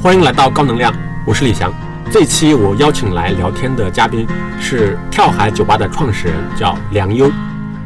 欢迎来到高能量，我是李翔。这期我邀请来聊天的嘉宾是跳海酒吧的创始人，叫梁优。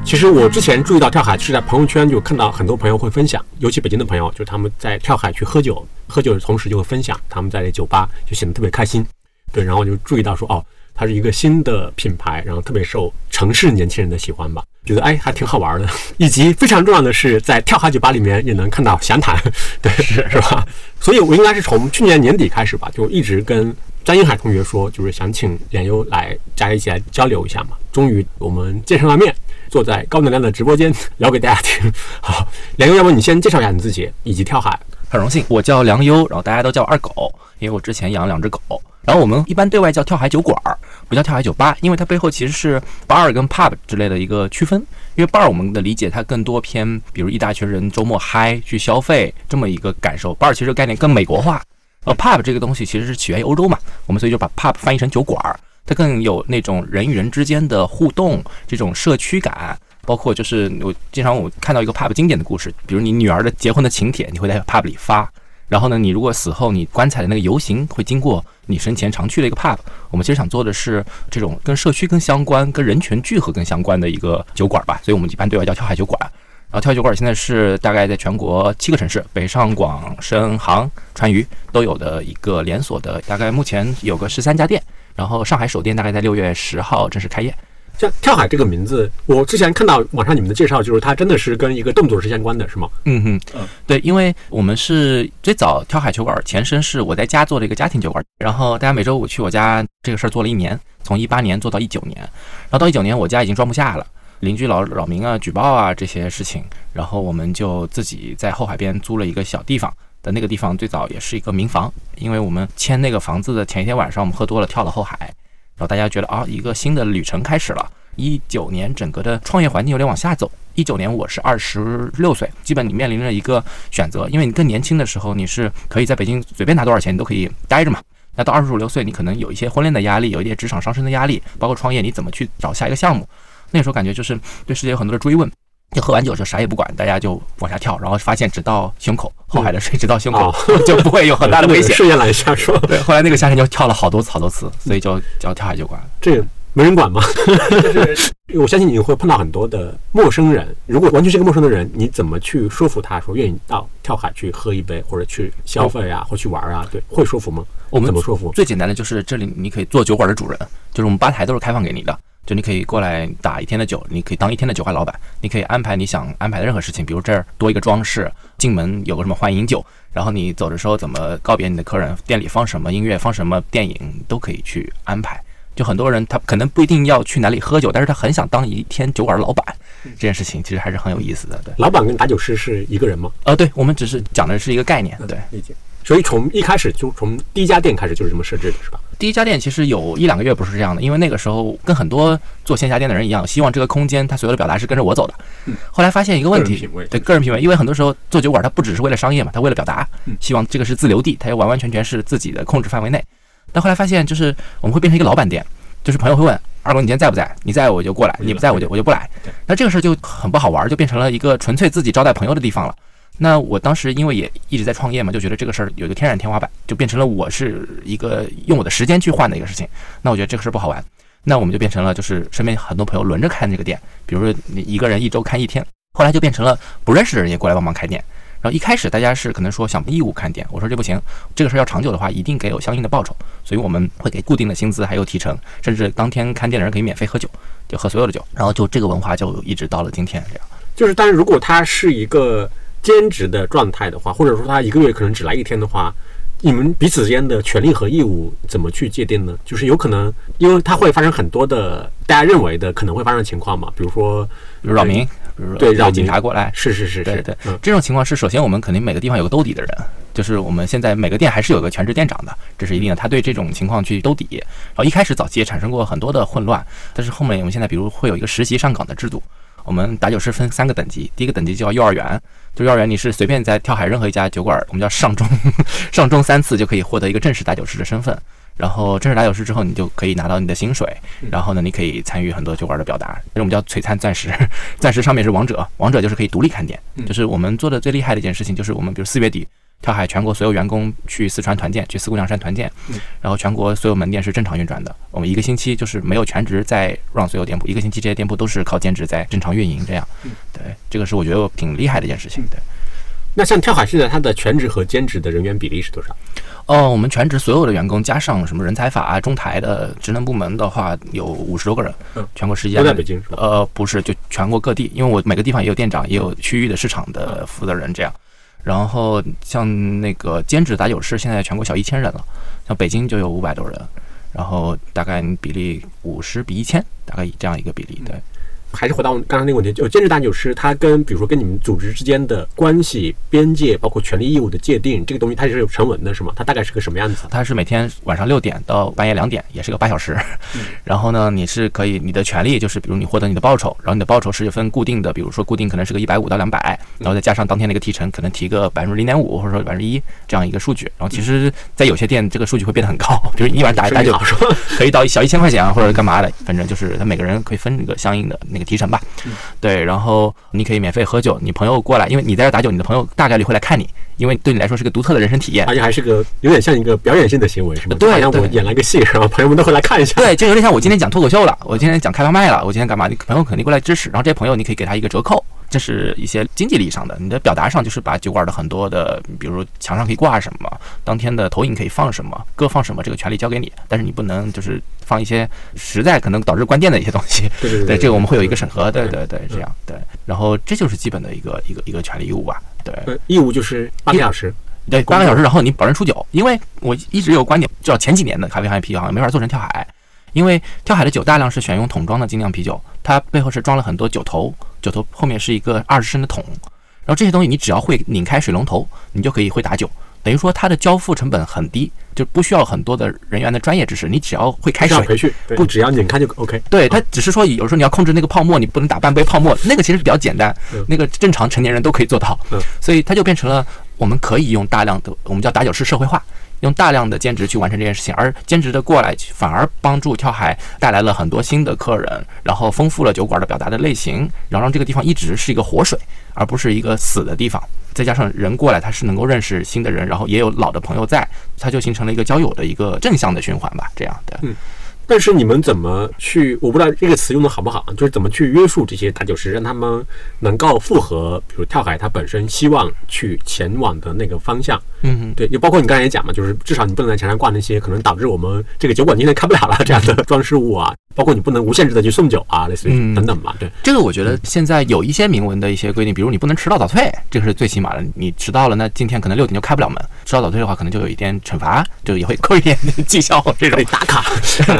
其实我之前注意到跳海是在朋友圈就看到很多朋友会分享，尤其北京的朋友，就他们在跳海去喝酒，喝酒的同时就会分享他们在酒吧就显得特别开心。对，然后就注意到说哦。它是一个新的品牌，然后特别受城市年轻人的喜欢吧，觉得哎还挺好玩的，以及非常重要的是，在跳海酒吧里面也能看到详谈，对，是是吧？所以我应该是从去年年底开始吧，就一直跟张英海同学说，就是想请梁优来家一起来交流一下嘛。终于我们见上了面，坐在高能量的直播间聊给大家听。好，梁优，要不你先介绍一下你自己以及跳海？很荣幸，我叫梁优，然后大家都叫二狗，因为我之前养了两只狗。然后我们一般对外叫跳海酒馆儿，不叫跳海酒吧，因为它背后其实是 bar 跟 pub 之类的一个区分。因为 bar 我们的理解它更多偏，比如一大群人周末嗨去消费这么一个感受。bar 其实概念更美国化，呃，pub 这个东西其实是起源于欧洲嘛，我们所以就把 pub 翻译成酒馆儿，它更有那种人与人之间的互动，这种社区感。包括就是我经常我看到一个 pub 经典的故事，比如你女儿的结婚的请帖，你会在 pub 里发。然后呢，你如果死后你棺材的那个游行会经过你生前常去的一个 pub，我们其实想做的是这种跟社区更相关、跟人群聚合更相关的一个酒馆吧，所以我们一般对外叫跳海酒馆。然后跳海酒馆现在是大概在全国七个城市，北上广深杭川渝都有的一个连锁的，大概目前有个十三家店。然后上海首店大概在六月十号正式开业。像跳海这个名字，我之前看到网上你们的介绍，就是它真的是跟一个动作是相关的，是吗？嗯哼，嗯，对，因为我们是最早跳海球馆前身是我在家做的一个家庭酒馆，然后大家每周五去我家这个事儿做了一年，从一八年做到一九年，然后到一九年我家已经装不下了，邻居老扰民啊、举报啊这些事情，然后我们就自己在后海边租了一个小地方的那个地方，最早也是一个民房，因为我们签那个房子的前一天晚上我们喝多了跳了后海。然后大家觉得啊，一个新的旅程开始了。一九年整个的创业环境有点往下走。一九年我是二十六岁，基本你面临着一个选择，因为你更年轻的时候，你是可以在北京随便拿多少钱你都可以待着嘛。那到二十五六岁，你可能有一些婚恋的压力，有一些职场上升的压力，包括创业，你怎么去找下一个项目？那时候感觉就是对世界有很多的追问。就喝完酒就啥也不管，大家就往下跳，然后发现只到胸口，后海的水只到胸口，就不会有很大的危险。试验来下说，对，后来那个夏天就跳了好多次好多次，所以就叫跳海酒馆。这没人管吗？我相信你会碰到很多的陌生人，如果完全是个陌生的人，你怎么去说服他说愿意到跳海去喝一杯，或者去消费啊，或去玩啊？对，会说服吗？我们怎么说服？最简单的就是这里你可以做酒馆的主人，就是我们吧台都是开放给你的。就你可以过来打一天的酒，你可以当一天的酒吧老板，你可以安排你想安排的任何事情，比如这儿多一个装饰，进门有个什么欢迎酒，然后你走的时候怎么告别你的客人，店里放什么音乐，放什么电影都可以去安排。就很多人他可能不一定要去哪里喝酒，但是他很想当一天酒馆老板，这件事情其实还是很有意思的。对，老板跟打酒师是一个人吗？呃，对，我们只是讲的是一个概念。对，理解。所以从一开始就从第一家店开始就是这么设置的，是吧？第一家店其实有一两个月不是这样的，因为那个时候跟很多做线下店的人一样，希望这个空间它所有的表达是跟着我走的。后来发现一个问题，对个人品味，因为很多时候做酒馆它不只是为了商业嘛，它为了表达，希望这个是自留地，它要完完全全是自己的控制范围内。但后来发现就是我们会变成一个老板店，就是朋友会问二狗你今天在不在？你在我就过来，你不在我就我就不来。那这个事儿就很不好玩，就变成了一个纯粹自己招待朋友的地方了。那我当时因为也一直在创业嘛，就觉得这个事儿有一个天然天花板，就变成了我是一个用我的时间去换的一个事情。那我觉得这个事儿不好玩，那我们就变成了就是身边很多朋友轮着看这个店，比如说你一个人一周看一天，后来就变成了不认识的人也过来帮忙开店。然后一开始大家是可能说想义务看店，我说这不行，这个事儿要长久的话，一定给有相应的报酬，所以我们会给固定的薪资还有提成，甚至当天看店的人可以免费喝酒，就喝所有的酒。然后就这个文化就一直到了今天这样。就是，但是如果它是一个。兼职的状态的话，或者说他一个月可能只来一天的话，你们彼此之间的权利和义务怎么去界定呢？就是有可能，因为他会发生很多的大家认为的可能会发生的情况嘛，比如说扰民，比如说对让警察过来，是是是，对对，这种情况是首先我们肯定每个地方有个兜底的人，就是我们现在每个店还是有个全职店长的，这是一定的，他对这种情况去兜底。然后一开始早期也产生过很多的混乱，但是后面我们现在比如会有一个实习上岗的制度。我们打酒师分三个等级，第一个等级叫幼儿园，就幼儿园你是随便在跳海任何一家酒馆，我们叫上中，上中三次就可以获得一个正式打酒师的身份。然后正式打酒师之后，你就可以拿到你的薪水，然后呢，你可以参与很多酒馆的表达。这我们叫璀璨钻石，钻石上面是王者，王者就是可以独立看店。就是我们做的最厉害的一件事情，就是我们比如四月底跳海全国所有员工去四川团建，去四姑娘山团建，然后全国所有门店是正常运转的。我们一个星期就是没有全职在 run 所有店铺，一个星期这些店铺都是靠兼职在正常运营。这样，对，这个是我觉得挺厉害的一件事情。对，那像跳海现在它的全职和兼职的人员比例是多少？哦，我们全职所有的员工加上什么人才法啊、中台的职能部门的话，有五十多个人。嗯，全国十几家都在北京是吧？呃，不是，就全国各地，因为我每个地方也有店长，也有区域的市场的负责人这样。然后像那个兼职打酒师，现在全国小一千人了，像北京就有五百多人，然后大概比例五十比一千，大概以这样一个比例。对，还是回到刚刚那个问题，就兼职打酒师，他跟比如说跟你们组织之间的关系、边界，包括权利义务的界定，这个东西它是有成文的，是吗？它大概是个什么样子？它是每天晚上六点到半夜两点，也是个八小时。然后呢，你是可以你的权利就是，比如你获得你的报酬，然后你的报酬是分固定的，比如说固定可能是个一百五到两百，然后再加上当天的一个提成，可能提个百分之零点五或者说百分之一这样一个数据。然后其实，在有些店这个数据会变得很高，比 如你一晚打打酒可以到小一千块钱啊，或者干嘛的，反正就是他每个人可以分一个相应的那个提成吧。对，然后你可以免费喝酒，你朋友过来，因为你在这打酒，你的朋友大概率会来看你，因为对你来说是个独特的人生体验。而且还是个有点像一个表演性的行为，是吗？对好像我演了个戏，然后朋友们都会来看一下。对，就有点像我今天讲脱口秀了，我今天讲开放麦了，我今天干嘛？你朋友肯定过来支持，然后这些朋友你可以给他一个折扣，这是一些经济利益上的。你的表达上就是把酒馆的很多的，比如墙上可以挂什么，当天的投影可以放什么，歌放什么，这个权利交给你，但是你不能就是放一些实在可能导致关店的一些东西。对对对对，这个我们会有一个审核，对对对，这样对。然后这就是基本的一个一个一个权利义务吧，对。呃，义务就是八个小时。对，八个小时，然后你保证出酒，因为我一直有观点，至少前几年的咖啡行业啤酒行业没法做成跳海，因为跳海的酒大量是选用桶装的精酿啤酒，它背后是装了很多酒头，酒头后面是一个二十升的桶，然后这些东西你只要会拧开水龙头，你就可以会打酒，等于说它的交付成本很低，就不需要很多的人员的专业知识，你只要会开水。需要培训，对不只要拧开就 OK。对，它只是说有时候你要控制那个泡沫，你不能打半杯泡沫，那个其实比较简单嗯，那个正常成年人都可以做到。嗯，所以它就变成了我们可以用大量的我们叫打酒师社会化，用大量的兼职去完成这件事情，而兼职的过来反而帮助跳海带来了很多新的客人，然后丰富了酒馆的表达的类型，然后让这个地方一直是一个活水，而不是一个死的地方。再加上人过来，他是能够认识新的人，然后也有老的朋友在，他就形成了一个交友的一个正向的循环吧。这样的，但是你们怎么去？我不知道这个词用的好不好，就是怎么去约束这些打酒师，让他们能够符合，比如跳海他本身希望去前往的那个方向。嗯。对，就包括你刚才也讲嘛，就是至少你不能在墙上挂那些可能导致我们这个酒馆今天开不了了这样的装饰物啊，包括你不能无限制的去送酒啊，类似于嗯等等吧。对，这个我觉得现在有一些明文的一些规定，比如你不能迟到早退，这个是最起码的。你迟到了，那今天可能六点就开不了门；迟到早退的话，可能就有一点惩罚，就也会扣一点 绩效这种。打卡。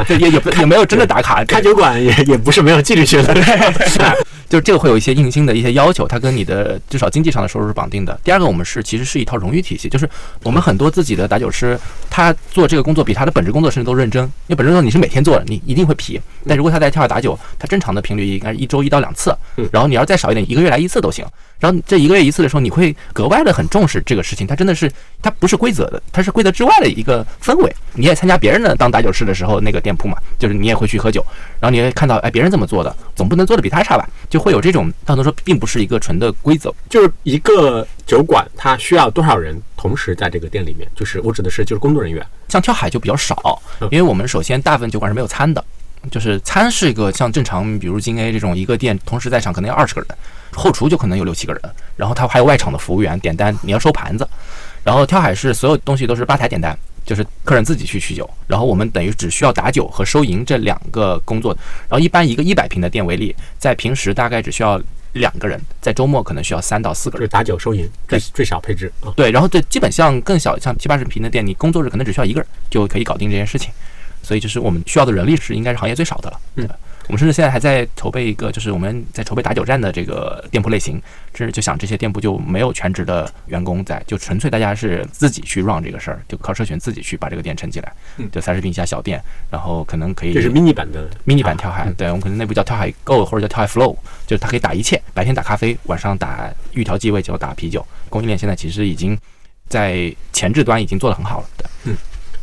对，也也不也没有真的打卡，开酒馆也也不是没有纪律性的。就是这个会有一些硬性的一些要求，它跟你的至少经济上的收入是绑定的。第二个，我们是其实是一套荣誉体系，就是我们很多自己的打酒师，他做这个工作比他的本职工作甚至都认真，因为本职工作你是每天做的，你一定会疲。但如果他在跳海打酒，他正常的频率应该是一周一到两次嗯，然后你要再少一点，一个月来一次都行。然后这一个月一次的时候，你会格外的很重视这个事情，它真的是它不是规则的，它是规则之外的一个氛围。你也参加别人的当打酒师的时候那个店铺嘛，就是你也会去喝酒，然后你会看到哎别人怎么做的，总不能做的比他差吧？就会有这种，到头说并不是一个纯的规则。就是一个酒馆，它需要多少人同时在这个店里面？就是我指的是就是工作人员。像跳海就比较少嗯，因为我们首先大部分酒馆是没有餐的，就是餐是一个像正常，比如金 A 这种一个店同时在场可能要二十个人，后厨就可能有六七个人，然后他还有外场的服务员点单，你要收盘子，然后跳海是所有东西都是吧台点单。就是客人自己去取酒，然后我们等于只需要打酒和收银这两个工作。然后一般一个一百平的店为例，在平时大概只需要两个人，在周末可能需要三到四个人就是。打酒收银最最少配置啊。对，然后这，基本像更小，像七八十平的店，你工作日可能只需要一个人就可以搞定这件事情，所以就是我们需要的人力是应该是行业最少的了。嗯对，我们甚至现在还在筹备一个，就是我们在筹备打酒站的这个店铺类型，甚至就想这些店铺就没有全职的员工在，就纯粹大家是自己去 run 这个事儿，就靠社群自己去把这个店撑起来嗯，就三十平以下小店，然后可能可以这是 mini 版的 mini 版跳海，嗯对我们可能内部叫跳海 Go 或者叫跳海 Flow，就是它可以打一切，白天打咖啡，晚上打预调鸡尾酒，打啤酒。供应链现在其实已经在前置端已经做得很好了，对。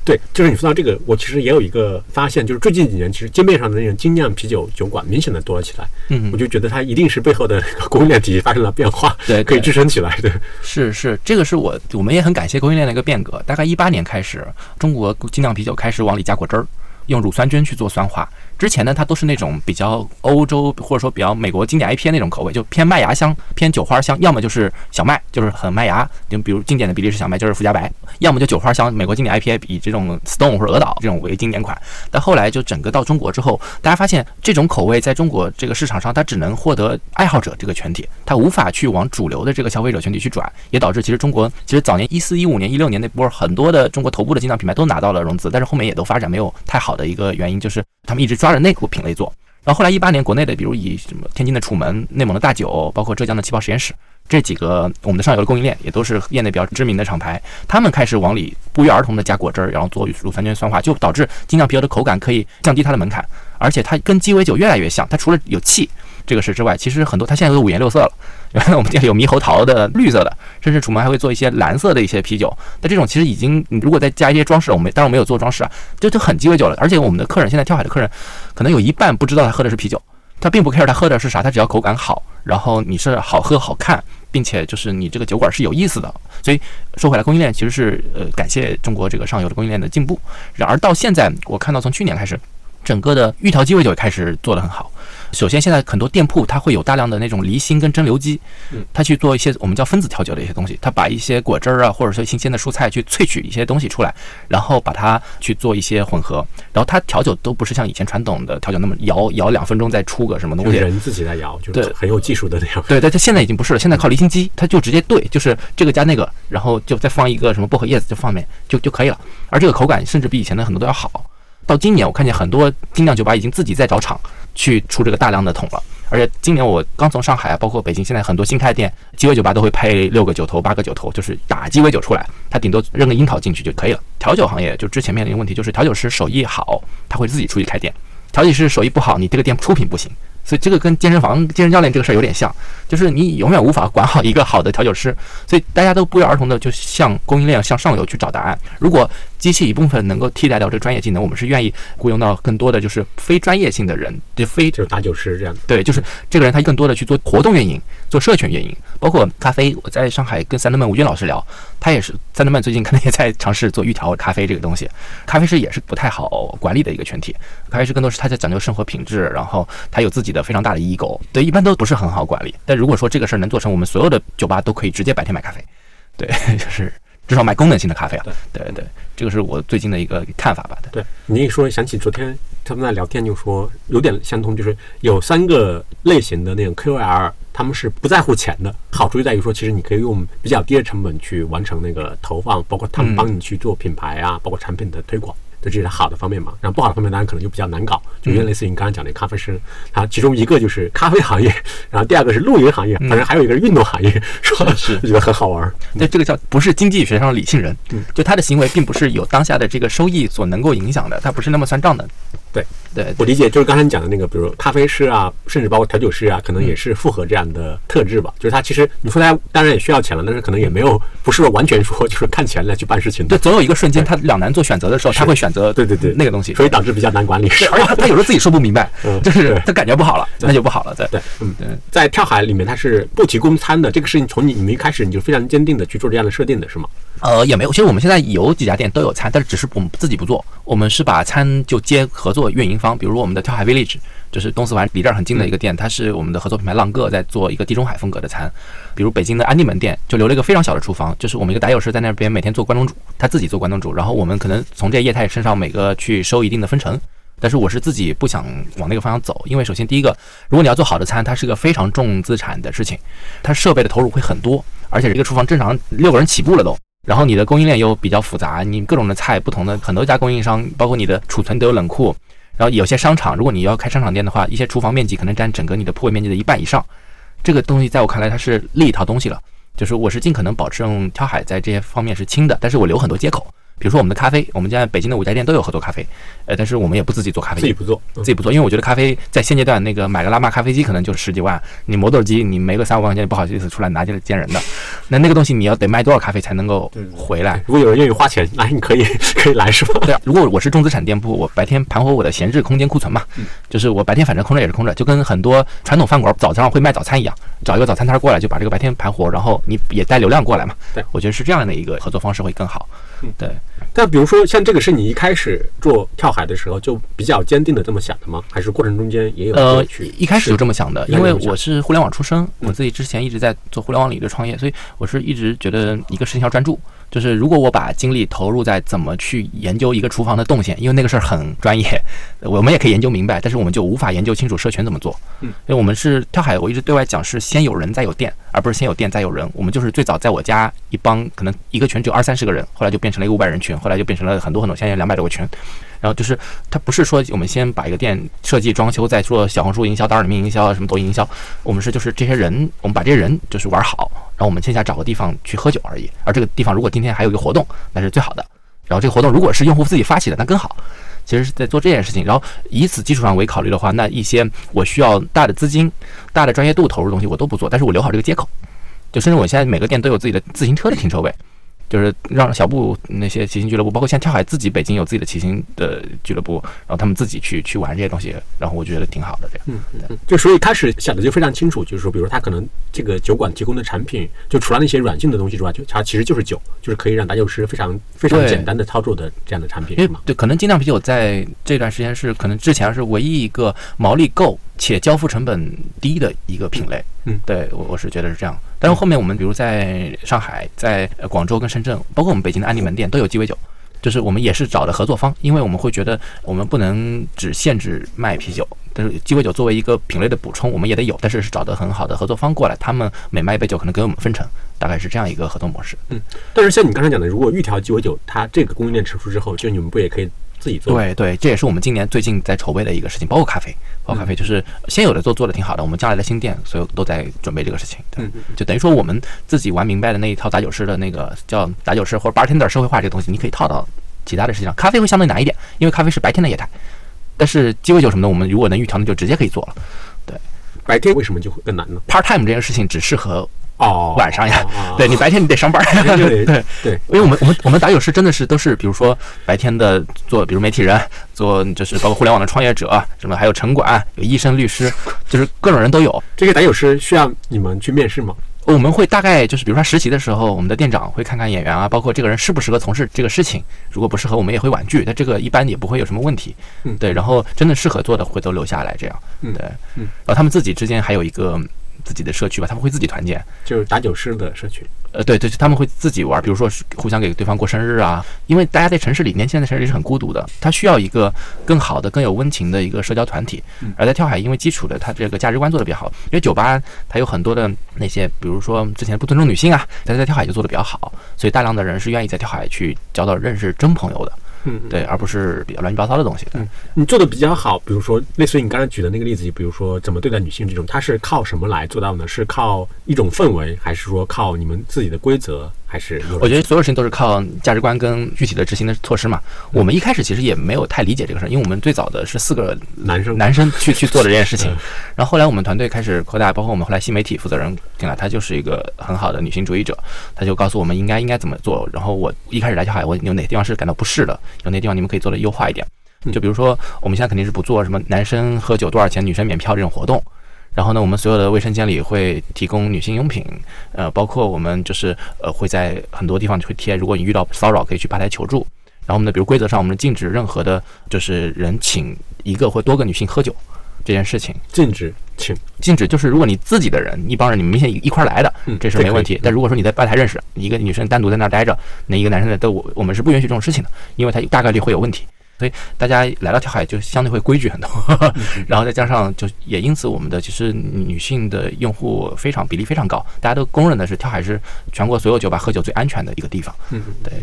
对，就是你说到这个，我其实也有一个发现，就是最近几年，其实街面上的那种精酿啤酒酒馆明显的多了起来。嗯我就觉得它一定是背后的那个供应链体系发生了变化，对可以支撑起来对。是是，这个是我我们也很感谢供应链的一个变革。大概一八年开始，中国精酿啤酒开始往里加果汁儿，用乳酸菌去做酸化。之前呢，它都是那种比较欧洲或者说比较美国经典 IPA 那种口味，就偏麦芽香、偏酒花香，要么就是小麦，就是很麦芽，就比如经典的比利时小麦就是福加白，要么就酒花香。美国经典 IPA 以这种 Stone 或者鹅岛这种为经典款，但后来就整个到中国之后，大家发现这种口味在中国这个市场上，它只能获得爱好者这个群体，它无法去往主流的这个消费者群体去转，也导致其实中国其实早年一四一五年、一六年那波很多的中国头部的精酿品牌都拿到了融资，但是后面也都发展没有太好的一个原因，就是他们一直抓着那股品类做。然后后来一八年，国内的比如以什么天津的楚门、内蒙的大酒，包括浙江的气泡实验室，这几个我们的上游的供应链也都是业内比较知名的厂牌，他们开始往里不约而同的加果汁儿，然后做乳酸菌酸化，就导致精酿啤酒的口感可以降低它的门槛，而且它跟鸡尾酒越来越像，它除了有气这个是之外，其实很多它现在都五颜六色了。原来我们店里有猕猴桃的绿色的，甚至楚门还会做一些蓝色的一些啤酒。但这种其实已经，你如果再加一些装饰，我们当然我没有做装饰啊，这就很鸡尾酒了。而且我们的客人现在跳海的客人，可能有一半不知道他喝的是啤酒，他并不 care 他喝的是啥，他只要口感好，然后你是好喝好看，并且就是你这个酒馆是有意思的。所以说回来，供应链其实是呃感谢中国这个上游的供应链的进步。然而到现在，我看到从去年开始，整个的预调鸡尾酒也开始做得很好。首先，现在很多店铺它会有大量的那种离心跟蒸馏机，它去做一些我们叫分子调酒的一些东西，它把一些果汁儿啊，或者说新鲜的蔬菜去萃取一些东西出来，然后把它去做一些混合，然后它调酒都不是像以前传统的调酒那么摇摇两分钟再出个什么东西，就人自己在摇，就是很有技术的那种。对，但它现在已经不是了，现在靠离心机，它就直接兑，就是这个加那个，然后就再放一个什么薄荷叶子，就放面就就可以了。而这个口感甚至比以前的很多都要好。到今年，我看见很多精酿酒吧已经自己在找厂去出这个大量的桶了。而且今年我刚从上海啊，包括北京，现在很多新开店鸡尾酒吧都会配六个酒头、八个酒头，就是打鸡尾酒出来，它顶多扔个樱桃进去就可以了。调酒行业就之前面临一个问题，就是调酒师手艺好，他会自己出去开店；调酒师手艺不好，你这个店出品不行。所以这个跟健身房健身教练这个事儿有点像，就是你永远无法管好一个好的调酒师，所以大家都不约而同的就向供应链向上游去找答案。如果机器一部分能够替代掉这个专业技能，我们是愿意雇佣到更多的就是非专业性的人，就非就是打酒师这样的。对，就是这个人他更多的去做活动运营，做社群运营，包括咖啡。我在上海跟三德曼吴军老师聊，他也是三德曼最近可能也在尝试做预调咖啡这个东西。咖啡师也是不太好管理的一个群体，咖啡师更多是他在讲究生活品质，然后他有自己的非常大的 ego，对，一般都不是很好管理。但如果说这个事儿能做成，我们所有的酒吧都可以直接白天买咖啡，对，就是至少买功能性的咖啡啊。对对对，这个是我最近的一个看法吧。对。对你一说，想起昨天他们在聊天，就说有点相通，就是有三个类型的那种 KOL，他们是不在乎钱的。好处就在于说，其实你可以用比较低的成本去完成那个投放，包括他们嗯帮你去做品牌啊，包括产品的推广。这是好的方面嘛，然后不好的方面当然可能就比较难搞，就有点类似于你刚才讲的咖啡师，他其中一个就是咖啡行业，然后第二个是露营行业，反正还有一个是运动行业，说的？是 觉得很好玩儿。那这个叫不是经济学上的理性人嗯，就他的行为并不是有当下的这个收益所能够影响的，他不是那么算账的。对对我理解就是刚才你讲的那个，比如咖啡师啊，甚至包括调酒师啊，可能也是符合这样的特质吧。就是他其实你说他当然也需要钱了，但是可能也没有不是完全说就是看钱来去办事情对，总有一个瞬间他两难做选择的时候，他会选择对对对那个东西。所以导致比较难管理。对，而且他 他有时候自己说不明白嗯，就是他感觉不好了，那就不好了。对对，嗯，对。在跳海里面，它是不提供餐的，这个事情从你你们一开始你就非常坚定的去做这样的设定的是吗？呃，也没有。其实我们现在有几家店都有餐，但是只是我们自己不做，我们是把餐就接合作运营方，比如我们的跳海 Village，就是东四环离这儿很近的一个店，它是我们的合作品牌浪个在做一个地中海风格的餐。比如北京的安定门店就留了一个非常小的厨房，就是我们一个打友师在那边每天做关东煮，他自己做关东煮，然后我们可能从这业态身上每个去收一定的分成。但是我是自己不想往那个方向走，因为首先第一个，如果你要做好的餐，它是个非常重资产的事情，它设备的投入会很多，而且这个厨房正常六个人起步了都。然后你的供应链又比较复杂，你各种的菜不同的很多家供应商，包括你的储存都有冷库，然后有些商场，如果你要开商场店的话，一些厨房面积可能占整个你的铺位面积的一半以上。这个东西在我看来它是另一套东西了，就是我是尽可能保证跳海在这些方面是轻的，但是我留很多接口。比如说我们的咖啡，我们现在北京的五家店都有合作咖啡，呃，但是我们也不自己做咖啡，自己不做，自己不做，因为我觉得咖啡在现阶段那个买个拉玛咖啡机可能就是十几万，你磨豆机你没个三五万块钱，不好意思出来拿进来见人的，那那个东西你要得卖多少咖啡才能够回来？如果有人愿意花钱，来你可以可以来是吧？对，如果我是重资产店铺，我白天盘活我的闲置空间库存嘛，就是我白天反正空着也是空着，就跟很多传统饭馆早上会卖早餐一样，找一个早餐摊过来就把这个白天盘活，然后你也带流量过来嘛。对，我觉得是这样的一个合作方式会更好。嗯，对。但比如说，像这个是你一开始做跳海的时候就比较坚定的这么想的吗？还是过程中间也有呃去？一开始就这么想的，因为我是互联网出身，我自己之前一直在做互联网领域的创业，所以我是一直觉得一个事情要专注。就是如果我把精力投入在怎么去研究一个厨房的动线，因为那个事儿很专业，我们也可以研究明白，但是我们就无法研究清楚社群怎么做。嗯，因为我们是跳海，我一直对外讲是先有人再有店，而不是先有店再有人。我们就是最早在我家一帮可能一个群只有二三十个人，后来就变成了一个五百人群，后来就变成了很多很多，现在两百多个群。然后就是它不是说我们先把一个店设计装修，再做小红书营销、大众营销啊、什么抖音营销，我们是就是这些人，我们把这些人就是玩好，然后我们线下找个地方去喝酒而已。而这个地方如果今天还有一个活动，那是最好的。然后这个活动如果是用户自己发起的，那更好。其实是在做这件事情，然后以此基础上为考虑的话，那一些我需要大的资金、大的专业度投入的东西我都不做，但是我留好这个接口。就甚至我现在每个店都有自己的自行车的停车位，就是让小布那些骑行俱乐部，包括像跳海自己北京有自己的骑行的俱乐部，然后他们自己去去玩这些东西，然后我觉得挺好的这样。嗯嗯，就所以开始想的就非常清楚，就是说，比如他可能这个酒馆提供的产品，就除了那些软性的东西之外，就它其实就是酒，就是可以让打酒师非常非常简单的操作的这样的产品，对吗？对，可能精酿啤酒在这段时间是可能之前是唯一一个毛利够且交付成本低的一个品类。嗯对我我是觉得是这样。但是后面我们比如在上海、在呃广州跟深圳，包括我们北京的安利门店都有鸡尾酒。就是我们也是找的合作方，因为我们会觉得我们不能只限制卖啤酒，但是鸡尾酒作为一个品类的补充，我们也得有，但是是找的很好的合作方过来，他们每卖一杯酒可能给我们分成，大概是这样一个合作模式。嗯但是像你刚才讲的，如果预调鸡尾酒它这个供应链成熟之后，就你们不也可以自己做？，对对，这也是我们今年最近在筹备的一个事情，包括咖啡，包括咖啡就是先有的做做的挺好的，我们将来的新店所有都在准备这个事情。对嗯，就等于说我们自己玩明白的那一套打酒师的那个叫打酒师或者 bartender 社会化这个东西，你可以套到其他的事情上。咖啡会相对难一点，因为咖啡是白天的业态，但是鸡尾酒什么的，我们如果能预调，那就直接可以做了。对白天为什么就会更难呢？part time 这件事情只适合哦，晚上呀，哦对你白天你得上班。对对，因为我们我们我们打友师真的是都是，比如说白天的做，比如媒体人，做就是包括互联网的创业者，什么还有城管，有医生、律师，就是各种人都有。这些打友师需要你们去面试吗？我们会大概就是，比如说实习的时候，我们的店长会看看演员啊，包括这个人适不适合从事这个事情。如果不适合，我们也会婉拒。但这个一般也不会有什么问题。嗯对。然后真的适合做的会都留下来，这样。嗯对。嗯然后他们自己之间还有一个自己的社区吧，他们会自己团建。就是打酒师的社区。呃，对对，他们会自己玩，比如说互相给对方过生日啊，因为大家在城市里，年轻人在城市里是很孤独的，他需要一个更好的、更有温情的一个社交团体嗯。而在跳海，因为基础的他这个价值观做的比较好，因为酒吧它有很多的那些，比如说之前不尊重女性啊，但是在跳海就做的比较好，所以大量的人是愿意在跳海去交到认识真朋友的，嗯，对，而不是比较乱七八糟的东西。嗯你做的比较好，比如说类似于你刚才举的那个例子，比如说怎么对待女性这种，它是靠什么来做到呢？是靠一种氛围，还是说靠你们自己的规则，还是我觉得所有事情都是靠价值观跟具体的执行的措施嘛。我们一开始其实也没有太理解这个事儿，因为我们最早的是四个男生男生去去做的这件事情嗯，然后后来我们团队开始扩大，包括我们后来新媒体负责人进来，他就是一个很好的女性主义者，他就告诉我们应该应该怎么做。然后我一开始来跳海，我有哪地方是感到不适的，有哪地方你们可以做的优化一点。就比如说我们现在肯定是不做什么男生喝酒多少钱，女生免票这种活动。然后呢，我们所有的卫生间里会提供女性用品，呃，包括我们就是呃会在很多地方会贴，如果你遇到骚扰，可以去吧台求助。然后我们的比如规则上，我们禁止任何的，就是人请一个或多个女性喝酒这件事情，禁止请禁止就是如果你自己的人一帮人，你们明显一块来的嗯，这是没问题。但如果说你在吧台认识一个女生单独在那儿待着，那一个男生在都我我们是不允许这种事情的，因为他大概率会有问题。所以大家来到跳海就相对会规矩很多，然后再加上就也因此我们的其实女性的用户非常比例非常高，大家都公认的是跳海是全国所有酒吧喝酒最安全的一个地方。嗯，对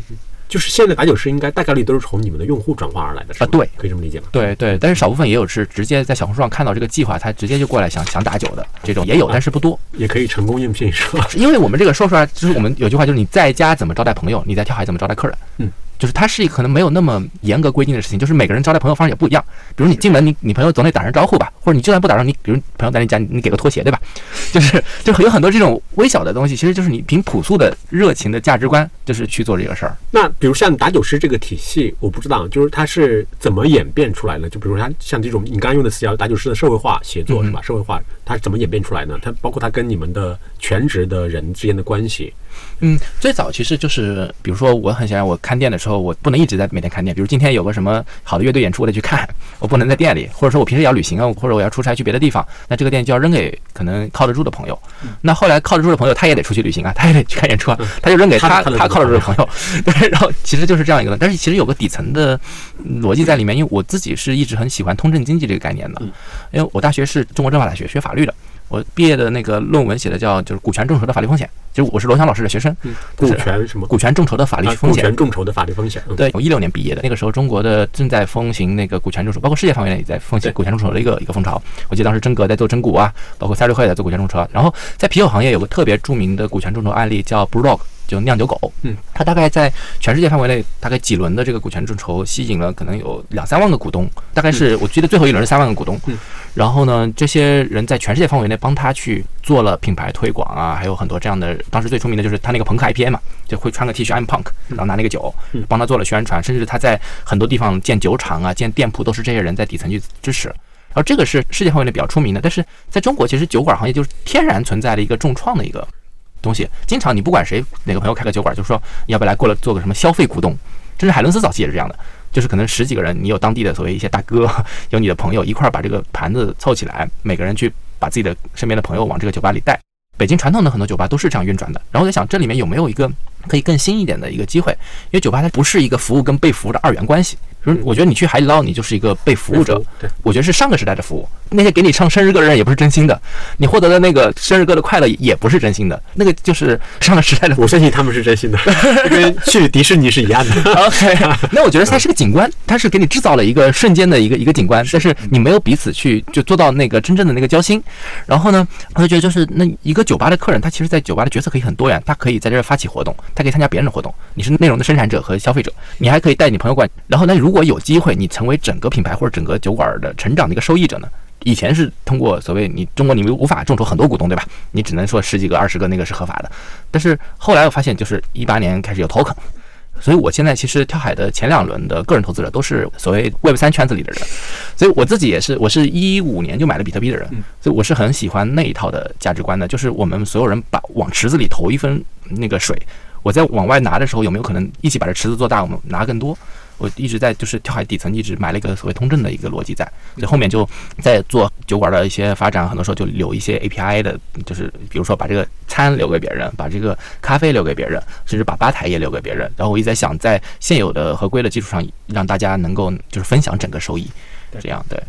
就是现在打酒师应该大概率都是从你们的用户转化而来的，啊对，可以这么理解吗？对对，但是少部分也有是直接在小红书上看到这个计划，他直接就过来想想打酒的这种也有，但是不多。也可以成功应聘，是吧？因为我们这个说出来，就是我们有句话，就是你在家怎么招待朋友，你在跳海怎么招待客人。嗯，就是它是可能没有那么严格规定的事情，就是每个人招待朋友方式也不一样。比如你进门，你你朋友总得打声招呼吧，或者你就算不打招呼，你比如朋友在你家，你给个拖鞋，对吧？就是就是有很多这种微小的东西，其实就是你凭朴素的热情的价值观，就是去做这个事儿。那比如像打酒师这个体系，我不知道，就是它是怎么演变出来的？就比如它像这种你刚刚用的词叫打酒师的社会化协作是吧？社会化它是怎么演变出来呢？它包括它跟你们的全职的人之间的关系。嗯，最早其实就是，比如说我很想我看店的时候，我不能一直在每天看店。比如今天有个什么好的乐队演出，我得去看，我不能在店里，或者说我平时也要旅行啊，或者我要出差去别的地方，那这个店就要扔给可能靠得住的朋友。那后来靠得住的朋友他也得出去旅行啊，他也得去看演出啊，他就扔给他他靠得住的朋友。对，然后其实就是这样一个，但是其实有个底层的逻辑在里面，因为我自己是一直很喜欢通证经济这个概念的，因为我大学是中国政法大学学法律的。我毕业的那个论文写的叫就是股权众筹的法律风险，就是我是罗翔老师的学生。股权什么？股权众筹的法律风险。股权众筹的法律风险。对，我一六年毕业的，那个时候中国的正在风行那个股权众筹，包括世界范围内也在风行股权众筹的一个一个风潮。我记得当时真格在做真股啊，包括赛瑞会在做股权众筹。然后在啤酒行业有个特别著名的股权众筹案例叫 Brewdog。就酿酒狗，嗯，它大概在全世界范围内，大概几轮的这个股权众筹，吸引了可能有两三万个股东，大概是我记得最后一轮是三万个股东，嗯，然后呢，这些人在全世界范围内帮他去做了品牌推广啊，还有很多这样的，当时最出名的就是他那个朋克 IPA 嘛，就会穿个 T 恤 I'm Punk，然后拿那个酒，帮他做了宣传，甚至他在很多地方建酒厂啊、建店铺，都是这些人在底层去支持，然后这个是世界范围内比较出名的，但是在中国其实酒馆行业就是天然存在的一个重创的一个。东西。经常你不管谁哪个朋友开个酒馆，就说你要不要来过来做个什么消费股东，甚至海伦斯早期也是这样的，就是可能十几个人，你有当地的所谓一些大哥，有你的朋友一块儿把这个盘子凑起来，每个人去把自己的身边的朋友往这个酒吧里带。北京传统的很多酒吧都是这样运转的。然后我在想，这里面有没有一个可以更新一点的一个机会？因为酒吧它不是一个服务跟被服务的二元关系。就是我觉得你去海底捞，你就是一个被服务者。对，我觉得是上个时代的服务。那些给你唱生日歌的人也不是真心的，你获得的那个生日歌的快乐也不是真心的。那个就是上个时代的。我相信他们是真心的，跟 去迪士尼是一样的。OK，那我觉得它是个景观，它是给你制造了一个瞬间的一个一个景观，但是你没有彼此去就做到那个真正的那个交心。然后呢，我就觉得就是那一个酒吧的客人，他其实，在酒吧的角色可以很多元，他可以在这儿发起活动，他可以参加别人的活动。你是内容的生产者和消费者，你还可以带你朋友过来。然后那，如果有机会，你成为整个品牌或者整个酒馆的成长的一个受益者呢？以前是通过所谓你中国你们无法众筹很多股东，对吧？你只能说十几个、二十个那个是合法的。但是后来我发现，就是一八年开始有 token，所以我现在其实跳海的前两轮的个人投资者都是所谓 Web 三圈子里的人，所以我自己也是，我是一五年就买了比特币的人，所以我是很喜欢那一套的价值观的，就是我们所有人把往池子里投一分那个水，我在往外拿的时候有没有可能一起把这池子做大，我们拿更多？我一直在就是跳海底层一直埋了一个所谓通证的一个逻辑在，所以后面就在做酒馆的一些发展，很多时候就留一些 API 的，就是比如说把这个餐留给别人，把这个咖啡留给别人，甚至把吧台也留给别人。然后我一直在想，在现有的合规的基础上，让大家能够就是分享整个收益，这样对。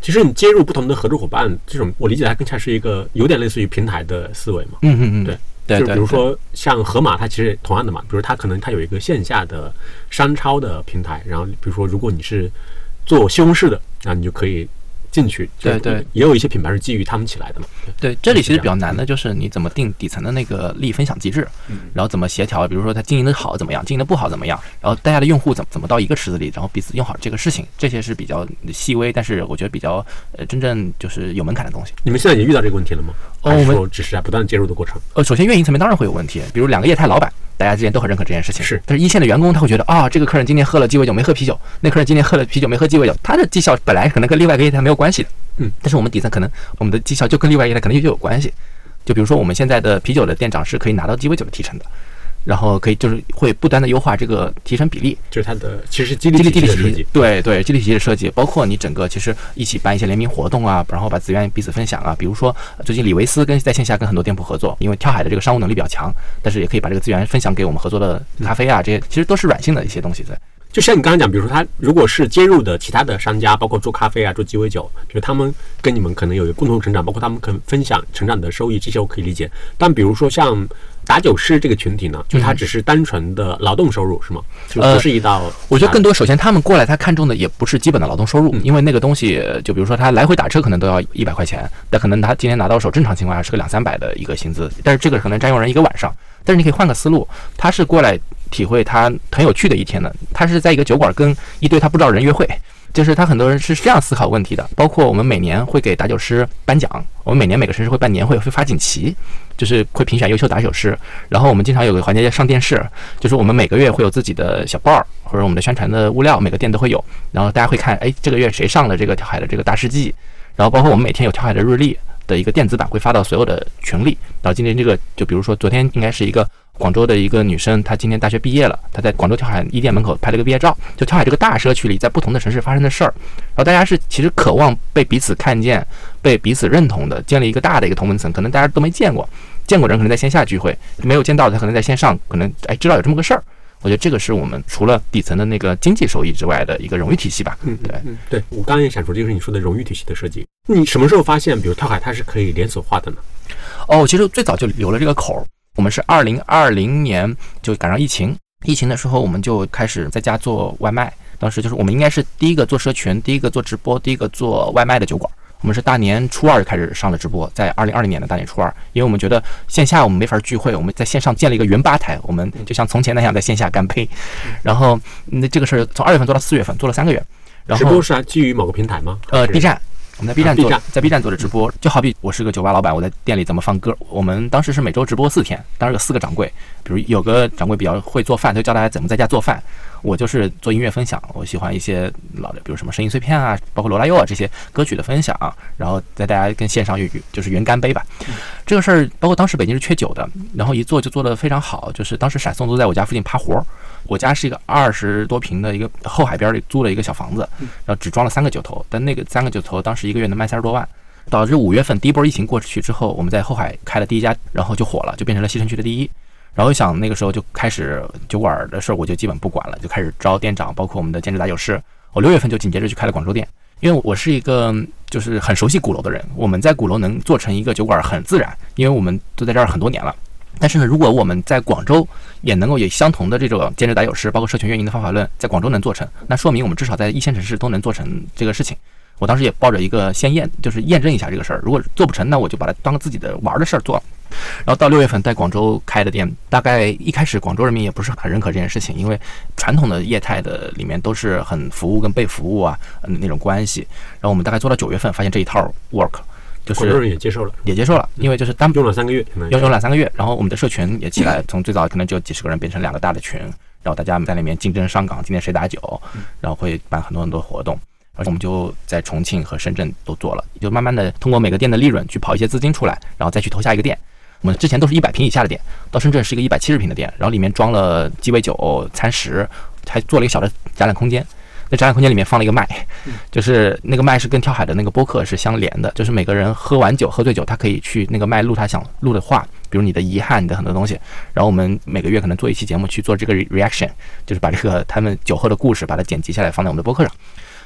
其实你接入不同的合作伙伴，这种我理解它更像是一个有点类似于平台的思维嘛。嗯嗯嗯，对。就比如说像盒马，它其实同样的嘛，比如它可能它有一个线下的商超的平台，然后比如说如果你是做西红柿的，那你就可以。进去，对对，也有一些品牌是基于他们起来的嘛。对，这里其实比较难的就是你怎么定底层的那个利益分享机制，然后怎么协调，比如说它经营的好怎么样，经营的不好怎么样，然后大家的用户怎么怎么到一个池子里，然后彼此用好这个事情，这些是比较细微，但是我觉得比较呃真正就是有门槛的东西。你们现在已经遇到这个问题了吗？哦，我们只是在不断介入的过程。呃，首先运营层面当然会有问题，比如两个业态老板。大家之间都很认可这件事情，是。但是一线的员工他会觉得啊，这个客人今天喝了鸡尾酒没喝啤酒，那客人今天喝了啤酒没喝鸡尾酒，他的绩效本来可能跟另外一个业态没有关系的，嗯。但是我们底层可能我们的绩效就跟另外一个业态可能就有关系，就比如说我们现在的啤酒的店长是可以拿到鸡尾酒的提成的。然后可以就是会不断的优化这个提成比例，就是它的其实激励激励的设计，对对激励体系的设计，包括你整个其实一起办一些联名活动啊，然后把资源彼此分享啊，比如说最近李维斯跟在线下跟很多店铺合作，因为跳海的这个商务能力比较强，但是也可以把这个资源分享给我们合作的咖啡啊这些，其实都是软性的一些东西在。就像你刚刚讲，比如说他如果是接入的其他的商家，包括做咖啡啊、做鸡尾酒，就是他们跟你们可能有一个共同成长，包括他们可能分享成长的收益，这些我可以理解。但比如说像打酒师这个群体呢，就他只是单纯的劳动收入是吗？就不是一道。我觉得更多，首先他们过来，他看中的也不是基本的劳动收入，因为那个东西，就比如说他来回打车可能都要一百块钱，那可能他今天拿到手，正常情况下是个两三百的一个薪资，但是这个可能占用人一个晚上。但是你可以换个思路，他是过来体会他很有趣的一天的，他是在一个酒馆跟一堆他不知道人约会。就是他很多人是这样思考问题的，包括我们每年会给打酒师颁奖，我们每年每个城市会办年会，会发锦旗，就是会评选优秀打手师。然后我们经常有个环节叫上电视，就是我们每个月会有自己的小报儿或者我们的宣传的物料，每个店都会有。然后大家会看，哎，这个月谁上了这个跳海的这个大事记。然后包括我们每天有跳海的日历的一个电子版，会发到所有的群里。然后今天这个，就比如说昨天应该是一个。广州的一个女生，她今年大学毕业了，她在广州跳海一店门口拍了个毕业照。就跳海这个大社区里，在不同的城市发生的事儿，然后大家是其实渴望被彼此看见、被彼此认同的，建立一个大的一个同文层。可能大家都没见过，见过人可能在线下聚会，没有见到的他可能在线上，可能哎知道有这么个事儿。我觉得这个是我们除了底层的那个经济收益之外的一个荣誉体系吧。嗯，对，嗯，对我刚刚也想说，就是你说的荣誉体系的设计。你什么时候发现，比如跳海它是可以连锁化的呢？哦，其实最早就留了这个口儿。我们是二零二零年就赶上疫情，疫情的时候我们就开始在家做外卖。当时就是我们应该是第一个做社群、第一个做直播、第一个做外卖的酒馆。我们是大年初二就开始上了直播，在二零二零年的大年初二，因为我们觉得线下我们没法聚会，我们在线上建了一个云吧台，我们就像从前那样在线下干杯。然后那这个事儿从二月份做到四月份，做了三个月。然后直播是基于某个平台吗？呃，B 站。我们在 B 站做，在 B 站做的直播，就好比我是个酒吧老板，我在店里怎么放歌？我们当时是每周直播四天，当时有四个掌柜，比如有个掌柜比较会做饭，就教大家怎么在家做饭。我就是做音乐分享，我喜欢一些老的，比如什么声音碎片啊，包括罗拉佑啊这些歌曲的分享，然后在大家跟线上云就是云干杯吧。这个事儿，包括当时北京是缺酒的，然后一做就做得非常好，就是当时闪送都在我家附近趴活儿。我家是一个二十多平的一个后海边里租了一个小房子，然后只装了三个酒头，但那个三个酒头当时一个月能卖三十多万。导致五月份第一波疫情过去之后，我们在后海开了第一家，然后就火了，就变成了西城区的第一。然后想那个时候就开始酒馆的事儿，我就基本不管了，就开始招店长，包括我们的兼职打酒师。我六月份就紧接着去开了广州店，因为我是一个就是很熟悉鼓楼的人，我们在鼓楼能做成一个酒馆很自然，因为我们都在这儿很多年了。但是呢，如果我们在广州也能够有相同的这种兼职打酒师，包括社群运营的方法论，在广州能做成，那说明我们至少在一线城市都能做成这个事情。我当时也抱着一个先验，就是验证一下这个事儿。如果做不成，那我就把它当个自己的玩的事儿做了。然后到六月份在广州开的店，大概一开始广州人民也不是很认可这件事情，因为传统的业态的里面都是很服务跟被服务啊那种关系。然后我们大概做到九月份，发现这一套 work。就是广州人也接受了，也接受了，因为就是单用了三个月，用用了三个月，然后我们的社群也起来，从最早可能就几十个人变成两个大的群，然后大家在里面竞争上岗，今天谁打酒，然后会办很多很多活动，而且我们就在重庆和深圳都做了，就慢慢的通过每个店的利润去跑一些资金出来，然后再去投下一个店。我们之前都是一百平以下的店，到深圳是一个一百七十平的店，然后里面装了鸡尾酒、餐食，还做了一个小的展览空间。那展览空间里面放了一个麦，就是那个麦是跟跳海的那个播客是相连的，就是每个人喝完酒喝醉酒，他可以去那个麦录他想录的话，比如你的遗憾，你的很多东西。然后我们每个月可能做一期节目去做这个 reaction，就是把这个他们酒后的故事把它剪辑下来放在我们的播客上。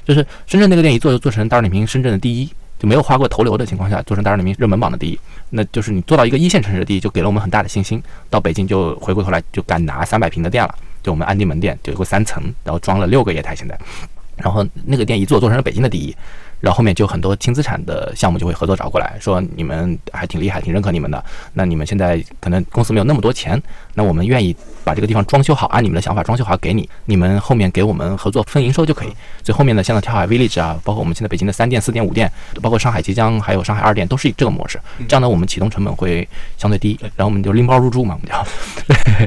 就是深圳那个店一做就做成大众点评深圳的第一，就没有花过头流的情况下做成大众点评热门榜的第一，那就是你做到一个一线城市的第一，就给了我们很大的信心。到北京就回过头来就敢拿三百平的店了。就我们安定门店就有个三层，然后装了六个业态，现在，然后那个店一做做成了北京的第一。然后后面就很多轻资产的项目就会合作找过来说，你们还挺厉害，挺认可你们的。那你们现在可能公司没有那么多钱，那我们愿意把这个地方装修好，按你们的想法装修好给你，你们后面给我们合作分营收就可以。所以后面的像跳海 Village 啊，包括我们现在北京的三店、四店、五店，包括上海即将还有上海二店，都是以这个模式。这样呢，我们启动成本会相对低，然后我们就拎包入住嘛，我们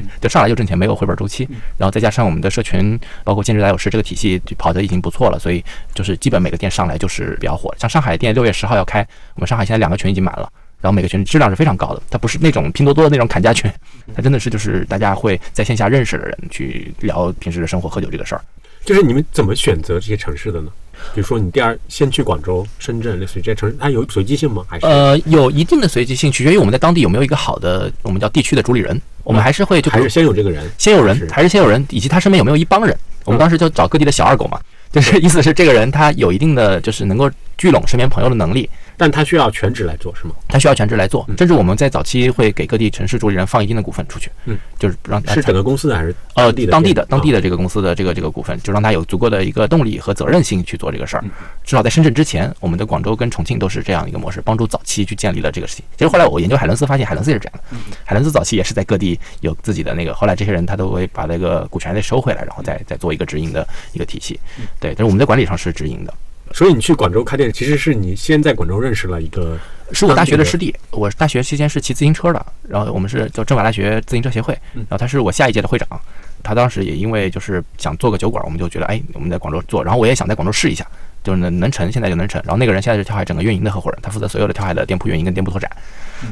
就，就上来就挣钱，没有回本周期。然后再加上我们的社群，包括兼职打有师这个体系就跑得已经不错了，所以就是基本每个店上来就。是比较火，像上海店六月十号要开，我们上海现在两个群已经满了，然后每个群质量是非常高的，它不是那种拼多多的那种砍价群，它真的是就是大家会在线下认识的人去聊平时的生活、喝酒这个事儿。就是你们怎么选择这些城市的呢？比如说你第二先去广州、深圳类似于这些城市，它有随机性吗？还是呃有一定的随机性，取决于我们在当地有没有一个好的我们叫地区的主理人，我们还是会就还是先有这个人，先有人还是先有人，以及他身边有没有一帮人。我们当时就找各地的小二狗嘛。就是意思是这个人他有一定的就是能够聚拢身边朋友的能力，但他需要全职来做是吗？他需要全职来做，甚至我们在早期会给各地城市主理人放一定的股份出去，嗯，就是让他是整个公司的还是呃当地的？当地的当地的的这个公司的这个这个股份，就让他有足够的一个动力和责任心去做这个事儿嗯。至少在深圳之前，我们的广州跟重庆都是这样一个模式，帮助早期去建立了这个事情。其实后来我研究海伦斯，发现海伦斯也是这样的。嗯海伦斯早期也是在各地有自己的那个，后来这些人他都会把那个股权再收回来，然后再再做一个直营的一个体系。嗯对，但是我们在管理上是直营的。所以你去广州开店，其实是你先在广州认识了一个是我大学的师弟，我大学期间是骑自行车的，然后我们是叫政法大学自行车协会，嗯。然后他是我下一届的会长，他当时也因为就是想做个酒馆，我们就觉得哎，我们在广州做，然后我也想在广州试一下，就是能能成，现在就能成。然后那个人现在是跳海整个运营的合伙人，他负责所有的跳海的店铺运营跟店铺拓展。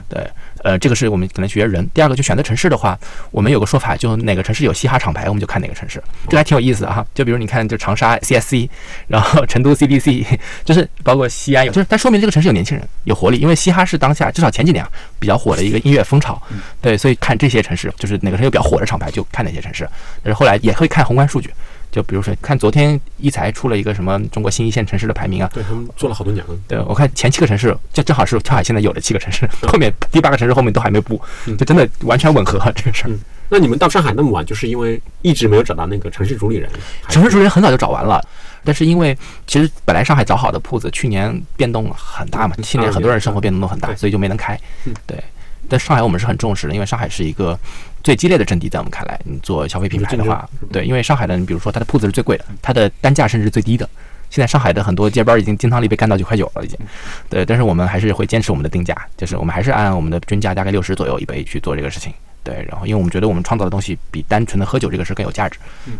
对，呃，这个是我们可能学人。第二个就选择城市的话，我们有个说法，就哪个城市有嘻哈厂牌，我们就看哪个城市，这还挺有意思的哈。就比如你看，就长沙 CSC，然后成都 CDC，就是包括西安有，就是它说明这个城市有年轻人，有活力。因为嘻哈是当下至少前几年啊比较火的一个音乐风潮，对，所以看这些城市，就是哪个城市有比较火的厂牌，就看哪些城市。但是后来也会看宏观数据，就比如说看昨天一财出了一个什么中国新一线城市的排名啊，对他们做了好多年了。对，我看前七个城市，就正好是跳海现在有的七个城市，后面第八个城市后面都还没布，就真的完全吻合这个事儿。嗯那你们到上海那么晚，就是因为一直没有找到那个城市主理人，城市主理人很早就找完了，但是因为其实本来上海找好的铺子，去年变动很大嘛，去年很多人生活变动都很大，对所以就没能开嗯。对，但上海我们是很重视的，因为上海是一个最激烈的阵地，在我们看来，你做消费品牌的话对，因为上海的，你比如说它的铺子是最贵的，它的单价甚至是最低的。现在上海的很多街边已经金汤力被干到九块九了，已经。对，但是我们还是会坚持我们的定价，就是我们还是按我们的均价大概六十左右一杯去做这个事情。对，然后因为我们觉得我们创造的东西比单纯的喝酒这个事更有价值。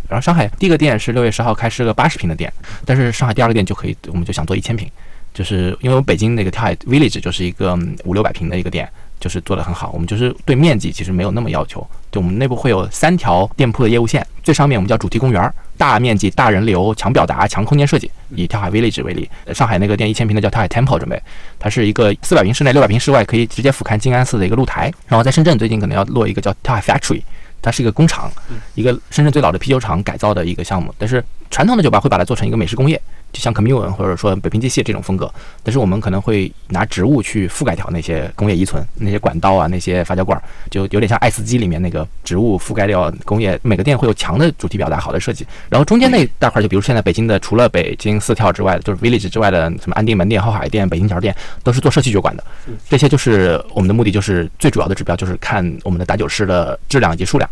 然后上海第一个店是六月十号开，是个八十平的店，但是上海第二个店就可以，我们就想做一千平，就是因为我们北京那个跳海 Village 就是一个嗯五六百平的一个店，就是做得很好。我们就是对面积其实没有那么要求，就我们内部会有三条店铺的业务线，最上面我们叫主题公园，大面积、大人流、强表达、强空间设计。以跳海 Village 为例，呃上海那个店一千平的叫跳海 Temple 准备，它是一个四百平室内、六百平室外，可以直接俯瞰静安寺的一个露台。然后在深圳最近可能要落一个叫跳海 Factory。它是一个工厂，一个深圳最老的啤酒厂改造的一个项目。但是传统的酒吧会把它做成一个美式工业，就像 Commune 或者说北平机械这种风格。但是我们可能会拿植物去覆盖掉那些工业遗存，那些管道啊，那些发酵罐，就有点像爱斯基里面那个植物覆盖掉工业。每个店会有强的主题表达，好的设计。然后中间那一大块，就比如现在北京的，除了北京四跳之外，就是 Village 之外的什么安定门店、后海店、北京桥店，都是做社区酒馆的。这些就是我们的目的，就是最主要的指标就是看我们的打酒师的质量以及数量。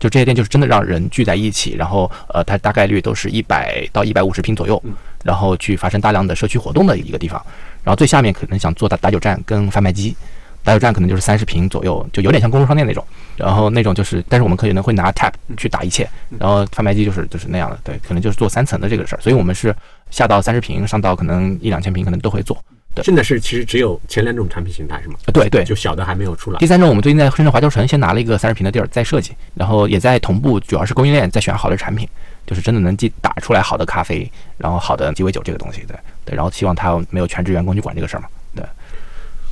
就这些店就是真的让人聚在一起，然后呃，它大概率都是一百到一百五十平左右，然后去发生大量的社区活动的一个地方。然后最下面可能想做打打酒站跟贩卖机，打酒站可能就是三十平左右，就有点像公众商店那种。然后那种就是，但是我们可以呢会拿 tap 去打一切，然后贩卖机就是就是那样的，对，可能就是做三层的这个事儿。所以我们是下到三十平，上到可能一两千平，可能都会做。现在是其实只有前两种产品形态是吗？呃对对，就小的还没有出来第。三种，我们最近在深圳华侨城先拿了一个三十平的地儿在设计，然后也在同步，主要是供应链在选好的产品，就是真的能既打出来好的咖啡，然后好的鸡尾酒这个东西，对对，然后希望他没有全职员工去管这个事儿嘛，对。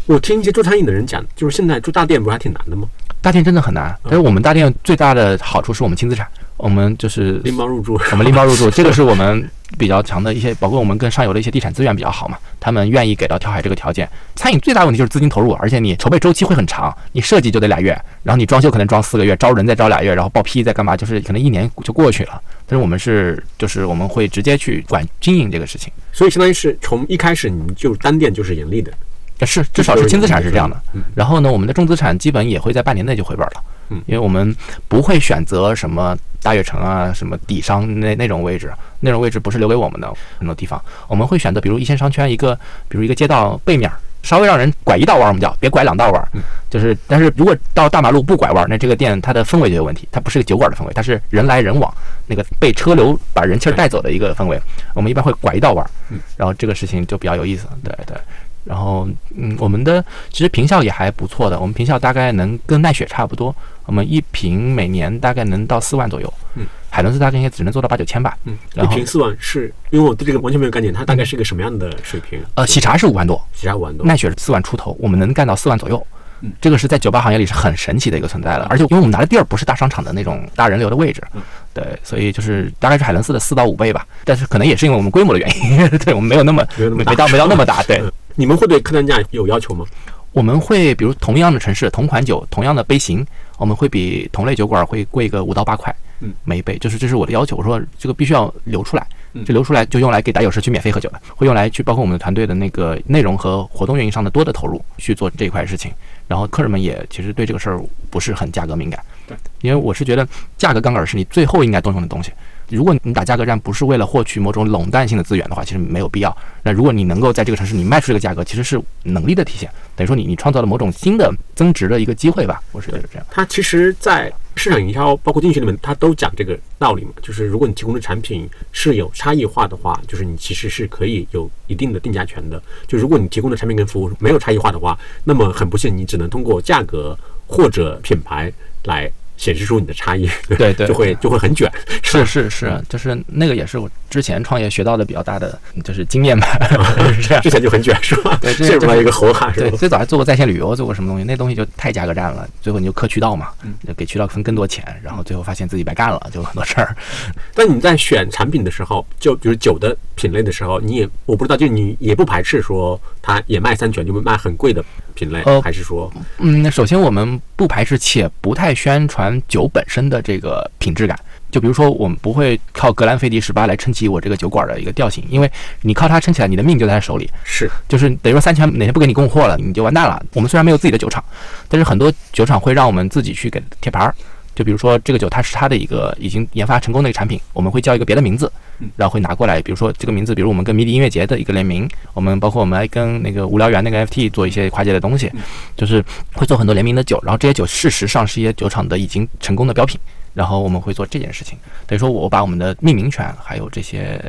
我听一些做餐饮的人讲，就是现在做大店不是还挺难的吗？大店真的很难，但是我们大店最大的好处是我们轻资产，我们就是拎包入住，我们拎包入住，这个是我们比较强的一些，包括我们跟上游的一些地产资源比较好嘛，他们愿意给到跳海这个条件。餐饮最大问题就是资金投入，而且你筹备周期会很长，你设计就得俩月，然后你装修可能装四个月，招人再招俩月，然后报批再干嘛，就是可能一年就过去了。但是我们是就是我们会直接去管经营这个事情，所以相当于是从一开始你们就单店就是盈利的。呃是至少是轻资产是这样的嗯。然后呢，我们的重资产基本也会在半年内就回本了。嗯因为我们不会选择什么大悦城啊、什么底商那那种位置，那种位置不是留给我们的很多地方，我们会选择比如一线商圈一个，比如一个街道背面，稍微让人拐一道弯儿，我们叫别拐两道弯儿，就是但是如果到大马路不拐弯儿，那这个店它的氛围就有问题，它不是个酒馆的氛围，它是人来人往，那个被车流把人气儿带走的一个氛围，我们一般会拐一道弯儿，然后这个事情就比较有意思，对对。然后，嗯，我们的其实平效也还不错的，我们平效大概能跟奈雪差不多，我们一瓶每年大概能到四万左右，嗯，海伦斯大概应该只能做到八九千吧，嗯，一然后瓶四万是因为我对这个完全没有概念，它大概是个什么样的水平？呃，喜茶是五万多，喜茶五万多。奈雪是四万出头，我们能干到四万左右嗯。这个是在酒吧行业里是很神奇的一个存在了，而且因为我们拿的地儿不是大商场的那种大人流的位置，嗯对，所以就是大概是海伦斯的四到五倍吧，但是可能也是因为我们规模的原因，对我们没有那么没到没到那么大，对嗯，你们会对客单价有要求吗？我们会比如同样的城市、同款酒、同样的杯型，我们会比同类酒馆会贵个五到八块，嗯，每一杯，就是这是我的要求。我说这个必须要留出来，嗯这留出来就用来给打酒师去免费喝酒的，会用来去包括我们团队的那个内容和活动运营上的多的投入去做这一块事情。然后客人们也其实对这个事儿不是很价格敏感，对，因为我是觉得价格杠杆是你最后应该动用的东西。如果你打价格战不是为了获取某种垄断性的资源的话，其实没有必要。那如果你能够在这个城市你卖出这个价格，其实是能力的体现，等于说你你创造了某种新的增值的一个机会吧，我是觉得是这样。它其实，在市场营销包括经济学里面，它都讲这个道理嘛，就是如果你提供的产品是有差异化的话，就是你其实是可以有一定的定价权的。就如果你提供的产品跟服务没有差异化的话，那么很不幸，你只能通过价格或者品牌来显示出你的差异，对对 就会就会很卷。是是是，就是那个也是我之前创业学到的比较大的就是经验吧，是这样。之前就很卷是吧？对这陷入了一个猴海是对，吧？最早还做过在线旅游，做过什么东西，那东西就太价格战了，最后你就磕渠道嘛，就给渠道分更多钱，然后最后发现自己白干了，就很多事儿。但你在选产品的时候，就比如酒的品类的时候，你也我不知道，就你也不排斥说它也卖三全，就卖很贵的品类，呃还是说嗯，首先我们不排斥且不太宣传酒本身的这个品质感。就比如说，我们不会靠格兰菲迪十八来撑起我这个酒馆的一个调性，因为你靠它撑起来，你的命就在他手里。是就是等于说三千哪天不给你供货了，你就完蛋了。我们虽然没有自己的酒厂，但是很多酒厂会让我们自己去给贴牌儿。就比如说这个酒，它是它的一个已经研发成功的一个产品，我们会叫一个别的名字，然后会拿过来。比如说这个名字，比如我们跟迷笛音乐节的一个联名，我们包括我们还跟那个无聊猿那个 FT 做一些跨界的东西，就是会做很多联名的酒。然后这些酒事实上是一些酒厂的已经成功的标品，然后我们会做这件事情。等于说我把我们的命名权还有这些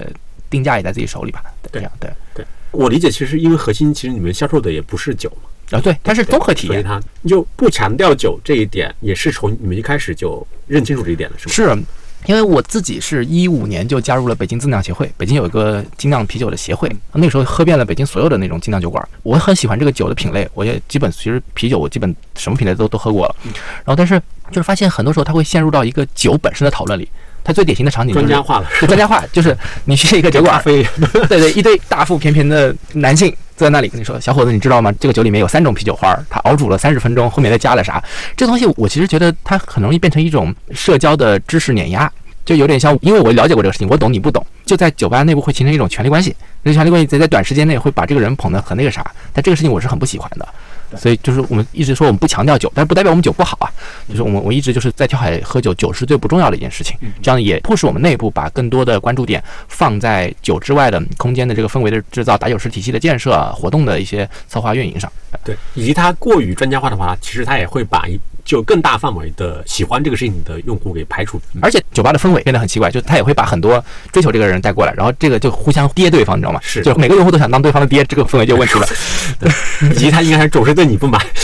定价也在自己手里吧，这样对。对我理解，其实因为核心其实你们销售的也不是酒嘛，啊，对，它是综合体验。所以它你就不强调酒这一点，也是从你们一开始就认清楚这一点了，是吗？是因为我自己是一五年就加入了北京自酿协会，北京有一个精酿啤酒的协会，那个时候喝遍了北京所有的那种精酿酒馆，我很喜欢这个酒的品类，我也基本其实啤酒我基本什么品类都都喝过了，然后但是就是发现很多时候它会陷入到一个酒本身的讨论里。它最典型的场景就是专家化了，就专家化，就是你去一个酒馆，非 对对，一堆大腹便便的男性坐在那里跟你说：“小伙子，你知道吗？这个酒里面有三种啤酒花，它熬煮了三十分钟，后面再加了啥？”这东西我其实觉得它很容易变成一种社交的知识碾压，就有点像，因为我了解过这个事情，我懂你不懂，就在酒吧内部会形成一种权力关系。那权力关系在在短时间内会把这个人捧得很那个啥，但这个事情我是很不喜欢的。所以就是我们一直说我们不强调酒，但不代表我们酒不好啊。就是我们我一直就是在跳海喝酒，酒是最不重要的一件事情。这样也迫使我们内部把更多的关注点放在酒之外的空间的这个氛围的制造、打酒师体系的建设、活动的一些策划运营上。对，以及它过于专家化的话，其实它也会把一就更大范围的喜欢这个事情的用户给排除。而且酒吧的氛围变得很奇怪，就他也会把很多追求这个人带过来，然后这个就互相跌对方，你知道吗？是就每个用户都想当对方的爹，这个氛围就有问题了。以及他应该是总是对你不满，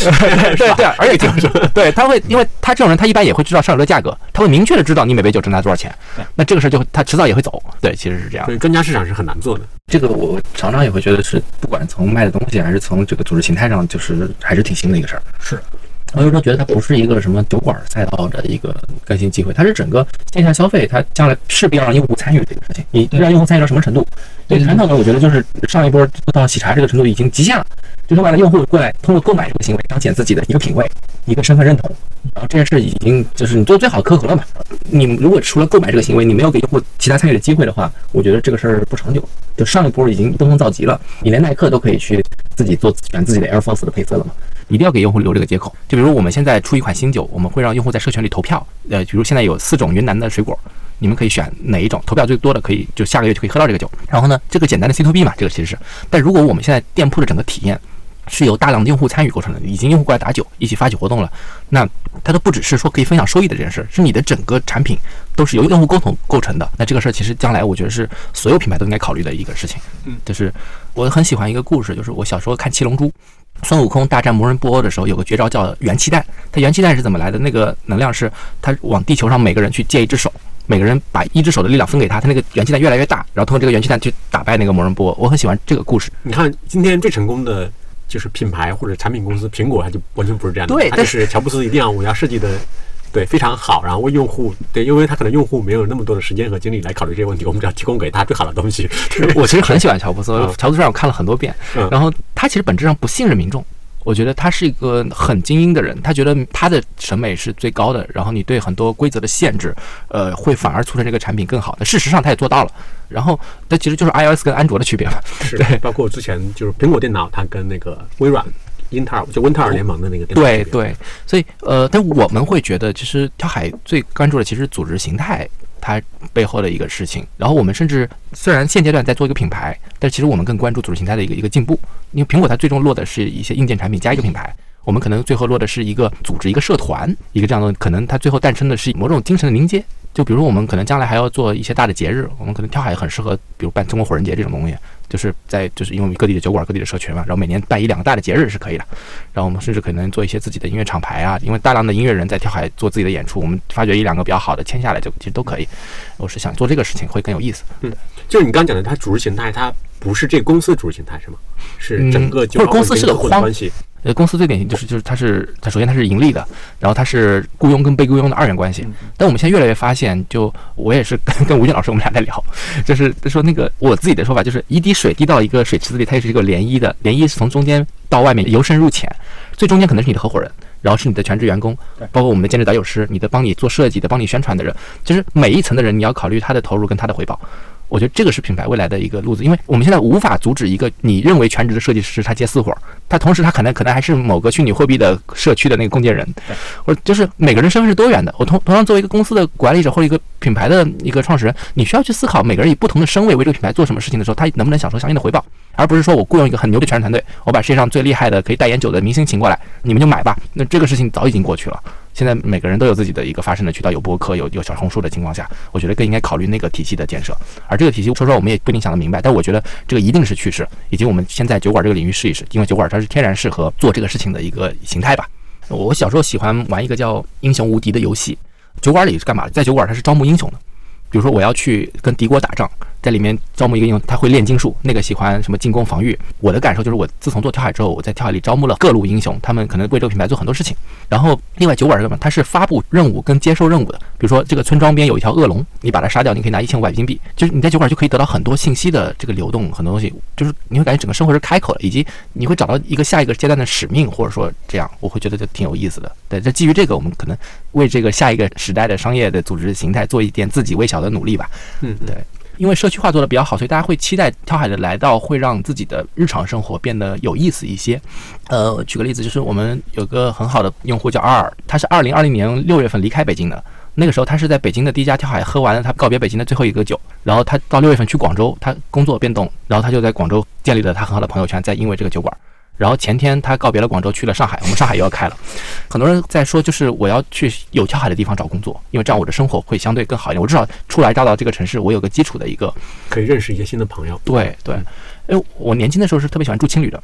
对对，而且就 是对他会，因为他这种人，他一般也会知道上游的价格，他会明确的知道你每杯酒挣他多少钱。那这个事儿就他迟早也会走。对，其实是这样所。以专家市场是很难做的。这个我常常也会觉得是，不管从卖的东西还是从这个组织形态上，就是还是挺新的一个事儿。是，我有时候觉得它不是一个什么酒馆赛道的一个更新机会，它是整个线下消费，它将来势必要让用户参与这个事情。你让用户参与到什么程度？对传统的，我觉得就是上一波做到喜茶这个程度已经极限了，就说白了，用户过来通过购买这个行为彰显自己的一个品味、一个身份认同，然后这件事已经就是你做最好可口了嘛。你如果除了购买这个行为，你没有给用户其他参与的机会的话，我觉得这个事儿不长久。就上一波已经登峰造极了，你连耐克都可以去自己做选自己的 Air Force 的配色了嘛。一定要给用户留这个接口。就比如我们现在出一款新酒，我们会让用户在社群里投票。呃，比如现在有四种云南的水果，你们可以选哪一种，投票最多的可以就下个月就可以喝到这个酒。然后呢，这个简单的 C to B 嘛，这个其实是。但如果我们现在店铺的整个体验是由大量的用户参与构成的，已经用户过来打酒，一起发起活动了，那它都不只是说可以分享收益的这件事，是你的整个产品都是由用户共同构成的。那这个事儿其实将来我觉得是所有品牌都应该考虑的一个事情。嗯，就是我很喜欢一个故事，就是我小时候看《七龙珠》。孙悟空大战魔人布欧的时候，有个绝招叫元气弹。它元气弹是怎么来的？那个能量是它往地球上每个人去借一只手，每个人把一只手的力量分给他，他那个元气弹越来越大，然后通过这个元气弹去打败那个魔人布欧。我很喜欢这个故事。你看今天最成功的就是品牌或者产品公司，苹果它就完全不是这样的，对就是乔布斯一定要我要设计的对，非常好。然后为用户，对，因为他可能用户没有那么多的时间和精力来考虑这些问题，我们只要提供给他最好的东西。我其实很喜欢乔布斯，嗯乔布斯让我看了很多遍，嗯然后他其实本质上不信任民众。我觉得他是一个很精英的人，他觉得他的审美是最高的，然后你对很多规则的限制，呃，会反而促成这个产品更好的。事实上他也做到了，然后这其实就是 iOS 跟安卓的区别嘛。是，包括之前就是苹果电脑，它跟那个微软、英特尔就温特尔联盟的那个电脑，对对，所以呃，但我们会觉得，其实跳海最关注的其实组织形态它背后的一个事情。然后我们甚至虽然现阶段在做一个品牌，但其实我们更关注组织形态的一个一个进步。因为苹果它最终落的是一些硬件产品加一个品牌。我们可能最后落的是一个组织、一个社团、一个这样的，可能它最后诞生的是某种精神的凝结。就比如我们可能将来还要做一些大的节日，我们可能跳海很适合，比如办中国火人节这种东西，就是在就是因为各地的酒馆、各地的社群嘛，然后每年办一两个大的节日是可以的。然后我们甚至可能做一些自己的音乐厂牌啊，因为大量的音乐人在跳海做自己的演出，我们发掘一两个比较好的签下来就其实都可以。我是想做这个事情会更有意思。嗯就是你刚讲的，它组织形态，它不是这个公司的组织形态是吗？是整个嗯或者公司是个框关系。呃，公司最典型就是就是它是它首先它是盈利的，然后它是雇佣跟被雇佣的二元关系。但我们现在越来越发现，就我也是跟跟吴军老师我们俩在聊，就是说那个我自己的说法就是一滴水滴到一个水池子里，它也是一个涟漪的，涟漪是从中间到外面由深入浅，最中间可能是你的合伙人。然后是你的全职员工，包括我们的兼职导友师，你的帮你做设计的、帮你宣传的人，就是每一层的人，你要考虑他的投入跟他的回报。我觉得这个是品牌未来的一个路子，因为我们现在无法阻止一个你认为全职的设计师他接私活儿，他同时他可能可能还是某个虚拟货币的社区的那个共建人，或者就是每个人身份是多元的。我同同样作为一个公司的管理者或者一个品牌的一个创始人，你需要去思考每个人以不同的身位为这个品牌做什么事情的时候，他能不能享受相应的回报，而不是说我雇佣一个很牛的全职团队，我把世界上最厉害的可以代言酒的明星请过来，你们就买吧。那这个事情早已经过去了。现在每个人都有自己的一个发声的渠道，有播客，有有小红书的情况下，我觉得更应该考虑那个体系的建设。而这个体系，说实话，我们也不一定想得明白，但我觉得这个一定是趋势，以及我们先在酒馆这个领域试一试，因为酒馆它是天然适合做这个事情的一个形态吧。我小时候喜欢玩一个叫《英雄无敌》的游戏，酒馆里是干嘛的？在酒馆它是招募英雄的，比如说我要去跟敌国打仗，在里面招募一个英雄，他会炼金术，那个喜欢什么进攻防御。我的感受就是，我自从做跳海之后，我在跳海里招募了各路英雄，他们可能为这个品牌做很多事情。然后另外酒馆是什么？它是发布任务跟接受任务的。比如说这个村庄边有一条恶龙，你把它杀掉，你可以拿一千五百金币。就是你在酒馆就可以得到很多信息的这个流动，很多东西，就是你会感觉整个生活是开口的，以及你会找到一个下一个阶段的使命，或者说这样，我会觉得就挺有意思的。对，这基于这个，我们可能为这个下一个时代的商业的组织形态做一点自己微小的努力吧。嗯，对。因为社区化做的比较好，所以大家会期待跳海的来到，会让自己的日常生活变得有意思一些。呃，举个例子，就是我们有个很好的用户叫 R，他是二零二零年六月份离开北京的。那个时候他是在北京的第一家跳海喝完了他告别北京的最后一个酒，然后他到六月份去广州，他工作变动，然后他就在广州建立了他很好的朋友圈，在因为这个酒馆。然后前天他告别了广州，去了上海，我们上海又要开了。很多人在说，就是我要去有跳海的地方找工作，因为这样我的生活会相对更好一点。我至少初来乍到这个城市，我有个基础的一个可以认识一些新的朋友。对对，因为我年轻的时候是特别喜欢住青旅的，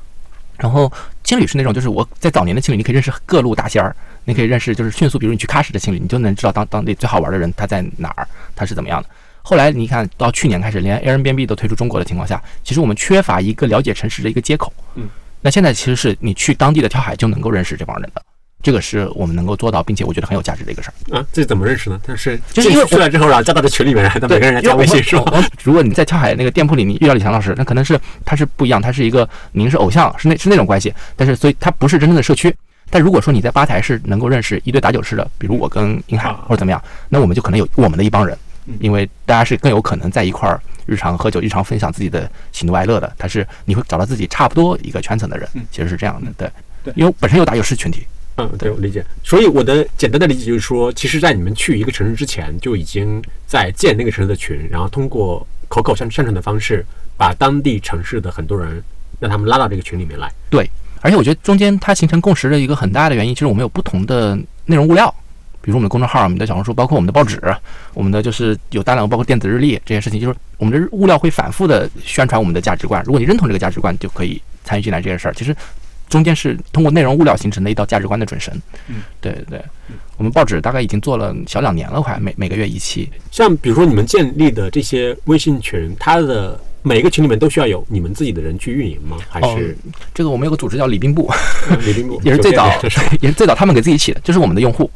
然后青旅是那种就是我在早年的青旅，你可以认识各路大仙儿，你可以认识就是迅速，比如你去喀什的青旅，你就能知道当当地最好玩的人他在哪儿，他是怎么样的。后来你看到去年开始，连 Airbnb 都推出中国的情况下，其实我们缺乏一个了解城市的一个接口。嗯，那现在其实是你去当地的跳海就能够认识这帮人的。这个是我们能够做到，并且我觉得很有价值的一个事儿。啊，这怎么认识呢？但是就是因为出来之后，然后加到这群里面，让每个人来加微信是吧？如果你在跳海那个店铺里，你遇到李强老师，那可能是他是不一样，他是一个您是偶像，是那是那种关系，但是所以他不是真正的社区。但如果说你在吧台是能够认识一对打酒师的，比如我跟英海或者怎么样，那我们就可能有我们的一帮人，因为大家是更有可能在一块儿日常喝酒、日常分享自己的喜怒哀乐的。他是你会找到自己差不多一个圈层的人，其实是这样的，对，对因为本身有打酒师群体。嗯，对，我理解。所以我的简单的理解就是说，其实，在你们去一个城市之前，就已经在建那个城市的群，然后通过口口相相传的方式，把当地城市的很多人让他们拉到这个群里面来。对，而且我觉得中间它形成共识的一个很大的原因，就是我们有不同的内容物料，比如说我们的公众号、我们的小红书，包括我们的报纸，我们的就是有大量包括电子日历这些事情，就是我们的物料会反复的宣传我们的价值观。如果你认同这个价值观，就可以参与进来这件事儿。其实中间是通过内容物料形成的一道价值观的准绳。嗯，对对对，我们报纸大概已经做了小两年了，快每每个月一期。像比如说你们建立的这些微信群，它的每个群里面都需要有你们自己的人去运营吗？还是？这个我们有个组织叫礼宾部，礼宾部 也是最早也是。最早他们给自己起的，就是我们的用户，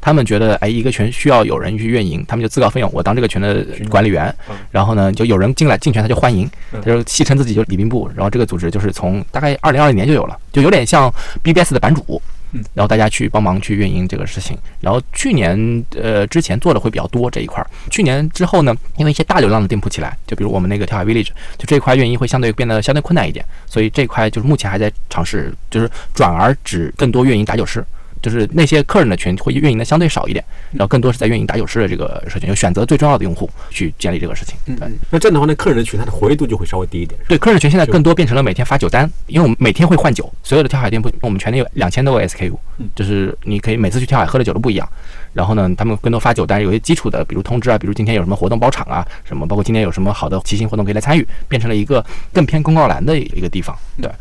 他们觉得哎一个群需要有人去运营，他们就自告奋勇，我当这个群的管理员。嗯，然后呢就有人进来进群他就欢迎，嗯。他就戏称自己就是礼宾部，然后这个组织就是从大概二零二零年就有了，就有点像 BBS 的版主然后大家去帮忙去运营这个事情，然后去年呃之前做的会比较多这一块儿，去年之后呢，因为一些大流量的店铺起来，就比如我们那个跳海 Village，就这一块运营会相对变得相对困难一点，所以这块就是目前还在尝试，就是转而只更多运营打酒师，就是那些客人的群会运营的相对少一点，然后更多是在运营打酒师的这个社群，就选择最重要的用户去建立这个事情。对那这样的话，那客人的群它的活跃度就会稍微低一点。对，客人群现在更多变成了每天发酒单，因为我们每天会换酒，所有的跳海店铺我们全年有两千多个 SKU，嗯就是你可以每次去跳海喝的酒都不一样。然后呢，他们更多发酒单，有些基础的，比如通知啊，比如今天有什么活动包场啊，什么，包括今天有什么好的骑行活动可以来参与，变成了一个更偏公告栏的一个地方。对，然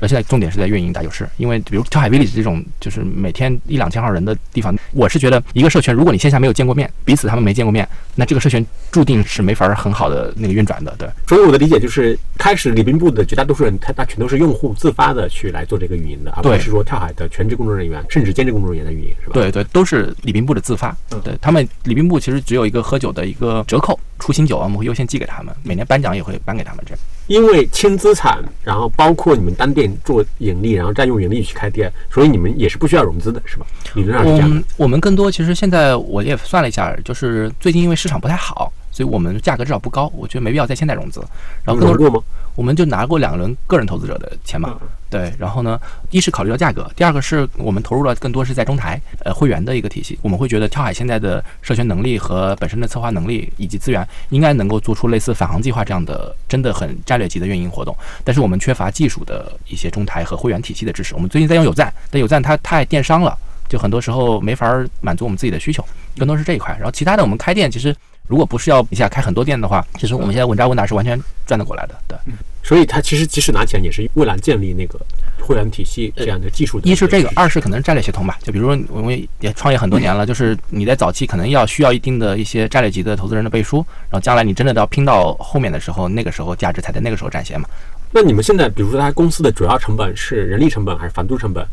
后现在重点是在运营打酒师，因为比如跳海 village 这种就是每天一两千号人的地方，我是觉得一个社群，如果你线下没有见过面，彼此他们没见过面，那这个社群注定是没法儿很好的那个运转的。对，所以我的理解就是，开始礼宾部的绝大多数人，他他全都是用户自发的去来做这个运营的，而不对是说跳海的全职工作人员甚至兼职工作人员的运营，是吧？对对，都是礼宾部的自发。嗯对他们礼宾部其实只有一个喝酒的一个折扣，出新酒啊，我们会优先寄给他们，每年颁奖也会颁给他们这样。因为轻资产，然后包括你们单店做盈利，然后再用盈利去开店，所以你们也是不需要融资的，是吧？理论上是这样的。我们更多其实现在我也算了一下，就是最近因为市场不太好，所以我们价格至少不高，我觉得没必要在现在融资。然后更多融过吗？我们就拿过两轮个人投资者的钱嘛，嗯对，然后呢，一是考虑到价格，第二个是我们投入了更多是在中台呃会员的一个体系，我们会觉得跳海现在的社群能力和本身的策划能力以及资源，应该能够做出类似返航计划这样的真的很战略级的运营活动，但是我们缺乏技术的一些中台和会员体系的支持。我们最近在用有赞，但有赞它太电商了，就很多时候没法满足我们自己的需求，更多是这一块。然后其他的我们开店其实。如果不是要一下开很多店的话，其实我们现在稳扎稳打是完全赚得过来的。对，所以他其实即使拿钱，也是为了建立那个会员体系这样的技术的。一是这个，二是可能战略协同吧。就比如说，我们也创业很多年了，就是你在早期可能要需要一定的一些战略级的投资人的背书，然后将来你真的要拼到后面的时候，那个时候价值才在那个时候展现嘛。那你们现在，比如说，他公司的主要成本是人力成本还是房租成本？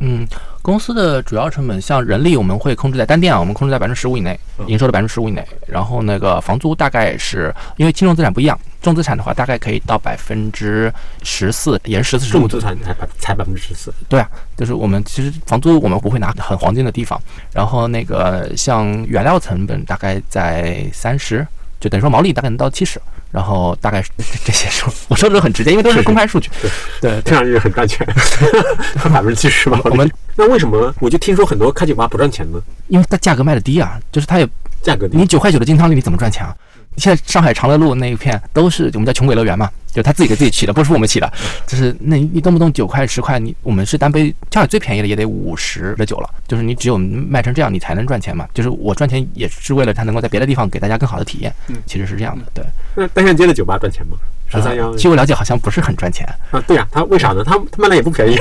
嗯，公司的主要成本像人力，我们会控制在单店啊，我们控制在百分之十五以内，嗯营收的百分之十五以内。然后那个房租大概是因为轻重资产不一样，重资产的话大概可以到百分之十四，也是十四十五重资产才百才百分之十四。对啊，就是我们其实房租我们不会拿很黄金的地方，然后那个像原料成本大概在三十，就等于说毛利大概能到七十，然后大概是这些数，我说的都很直接，因为都是公开数据。对听上去很赚钱，百分之七十吧。我们那为什么我就听说很多开酒吧不赚钱呢？因为它价格卖的低啊，就是它也价格低你。九块九的金汤力你怎么赚钱啊？现在上海长乐路那一片都是我们叫穷鬼乐园嘛，就他自己给自己起的，不是我们起的，就是那你你动不动九块十块，你我们是单杯，上海最便宜的也得五十的酒了，就是你只有卖成这样，你才能赚钱嘛。就是我赚钱也是为了他能够在别的地方给大家更好的体验，其实是这样的，对。那单向街的酒吧赚钱吗？十三幺呃据我了解，好像不是很赚钱，啊，对呀、他为啥呢？他他卖的也不便宜，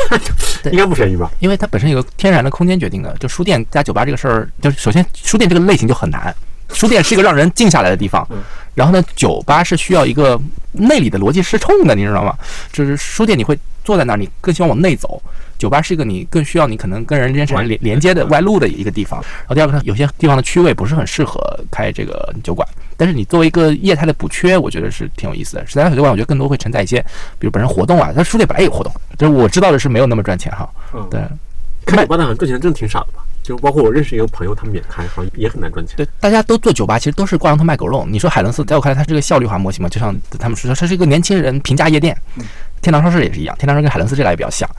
应该不便宜吧？因为它本身有个天然的空间决定的，就书店加酒吧这个事儿，就是首先书店这个类型就很难，书店是一个让人静下来的地方嗯，然后呢，酒吧是需要一个内里的逻辑失冲的，你知道吗？就是书店你会坐在那儿，你更希望往内走。酒吧是一个你更需要你可能跟人之间产生连连接的外露的一个地方。然后第二个呢，有些地方的区位不是很适合开这个酒馆，但是你作为一个业态的补缺，我觉得是挺有意思的。十三幺小酒馆，我觉得更多会承载一些，比如本身活动啊，它书店本来有活动，就是我知道的是没有那么赚钱哈。嗯，对，开酒吧的好像赚钱真的挺少的吧？就包括我认识一个朋友，他们也开，好像也很难赚钱。对，大家都做酒吧，其实都是挂羊头卖狗肉。你说海伦斯，在我看来，它是个效率化模型嘛，就像他们说，它是一个年轻人平价夜店。天堂超市也是一样，天堂超市跟海伦斯这俩也比较像。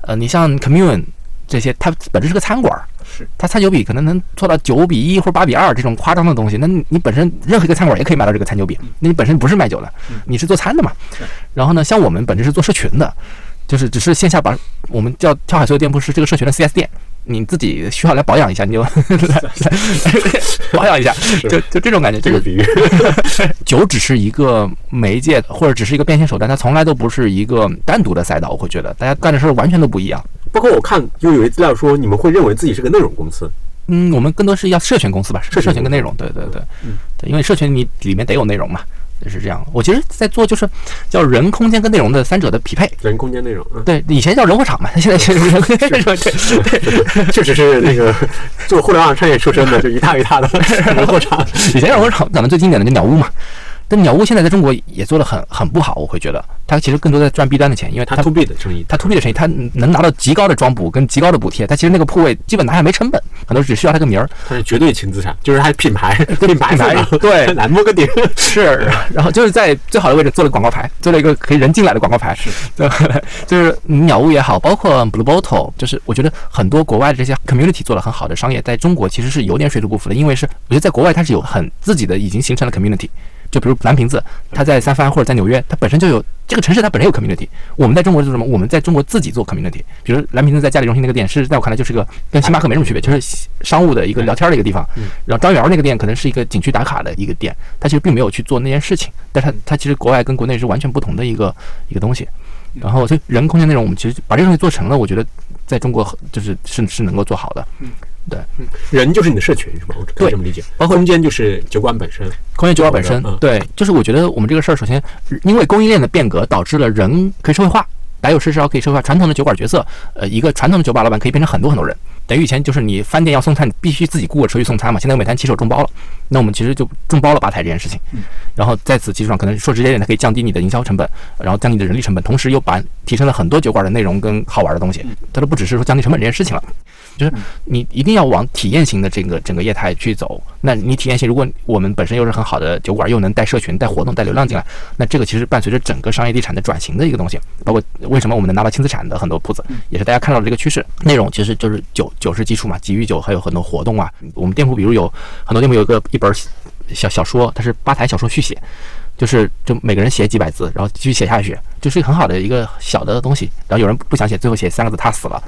呃，你像 Commune 这些，它本质是个餐馆儿，是它餐酒比可能能做到九比一或者八比二这种夸张的东西。那你你本身任何一个餐馆也可以买到这个餐酒比，那你本身不是卖酒的，你是做餐的嘛。然后呢，像我们本质是做社群的，就是只是线下把我们叫跳海所有店铺是这个社群的 CS 店。你自己需要来保养一下，你就 来保养一下，就就这种感觉。这个这个比喻，酒只是一个媒介，或者只是一个变现手段，它从来都不是一个单独的赛道。我会觉得大家干的事儿完全都不一样。包括我看就有一资料说，你们会认为自己是个内容公司，嗯，我们更多是要社群公司吧，社群社群跟内容，对对对，嗯对，因为社群你里面得有内容嘛，是这样。我其实在做就是叫人空间跟内容的三者的匹配。人空间内容，嗯，对，以前叫人货场嘛，现在是人空间内容。对，确实是那个做互联网创业出身的，就一大一大的人货场。以前人货场，咱们最经典的就鸟屋嘛。但鸟屋现在在中国也做的很很不好，我会觉得它其实更多在赚 B 端的钱，因为它 to B 的生意，它 to B 的生意，它能拿到极高的装补跟极高的补贴，它其实那个铺位基本拿下没成本，很多只需要它个名儿，它是绝对轻资产，就是它品牌品牌对，来摸个顶是，然后就是在最好的位置做了广告牌，做了一个可以人进来的广告牌，是，对，就是鸟屋也好，包括 Blue Bottle，就是我觉得很多国外的这些 community 做的很好的商业，在中国其实是有点水土不服的，因为是我觉得在国外它是有很自己的已经形成了 community。就比如蓝瓶子，它在三藩或者在纽约，它本身就有这个城市，它本身有 community。我们在中国是什么？我们在中国自己做 community。比如蓝瓶子在嘉里中心那个店，是在我看来就是个跟星巴克没什么区别，就是商务的一个聊天的一个地方。然后张园那个店可能是一个景区打卡的一个店，它其实并没有去做那件事情。但它它其实国外跟国内是完全不同的一个一个东西。然后就人空间内容，我们其实把这个东西做成了，我觉得在中国就是是是能够做好的。对，人就是你的社群是吧？我可以这么理解。包括空间就是酒馆本身，空间酒馆本身，对，就是我觉得我们这个事儿，首先因为供应链的变革，导致了人可以社会化，白有事实可以社会化。传统的酒馆角色，呃，一个传统的酒吧老板可以变成很多很多人。等于以前就是你饭店要送餐，你必须自己雇个车去送餐嘛。现在美团骑手众包了，那我们其实就众包了吧台这件事情。然后在此基础上，可能说直接点，它可以降低你的营销成本，然后降低你的人力成本，同时又把提升了很多酒馆的内容跟好玩的东西。它都不只是说降低成本这件事情了。就是你一定要往体验型的这个整个业态去走。那你体验型，如果我们本身又是很好的酒馆，又能带社群、带活动、带流量进来，那这个其实伴随着整个商业地产的转型的一个东西。包括为什么我们能拿到轻资产的很多铺子，也是大家看到的这个趋势。内容其实就是酒，酒是基础嘛，基于酒还有很多活动啊。我们店铺比如有很多店铺有一个一本小小说，它是吧台小说续写。就是就每个人写几百字，然后继续写下去，就是很好的一个小的东西。然后有人不想写，最后写三个字，他死了。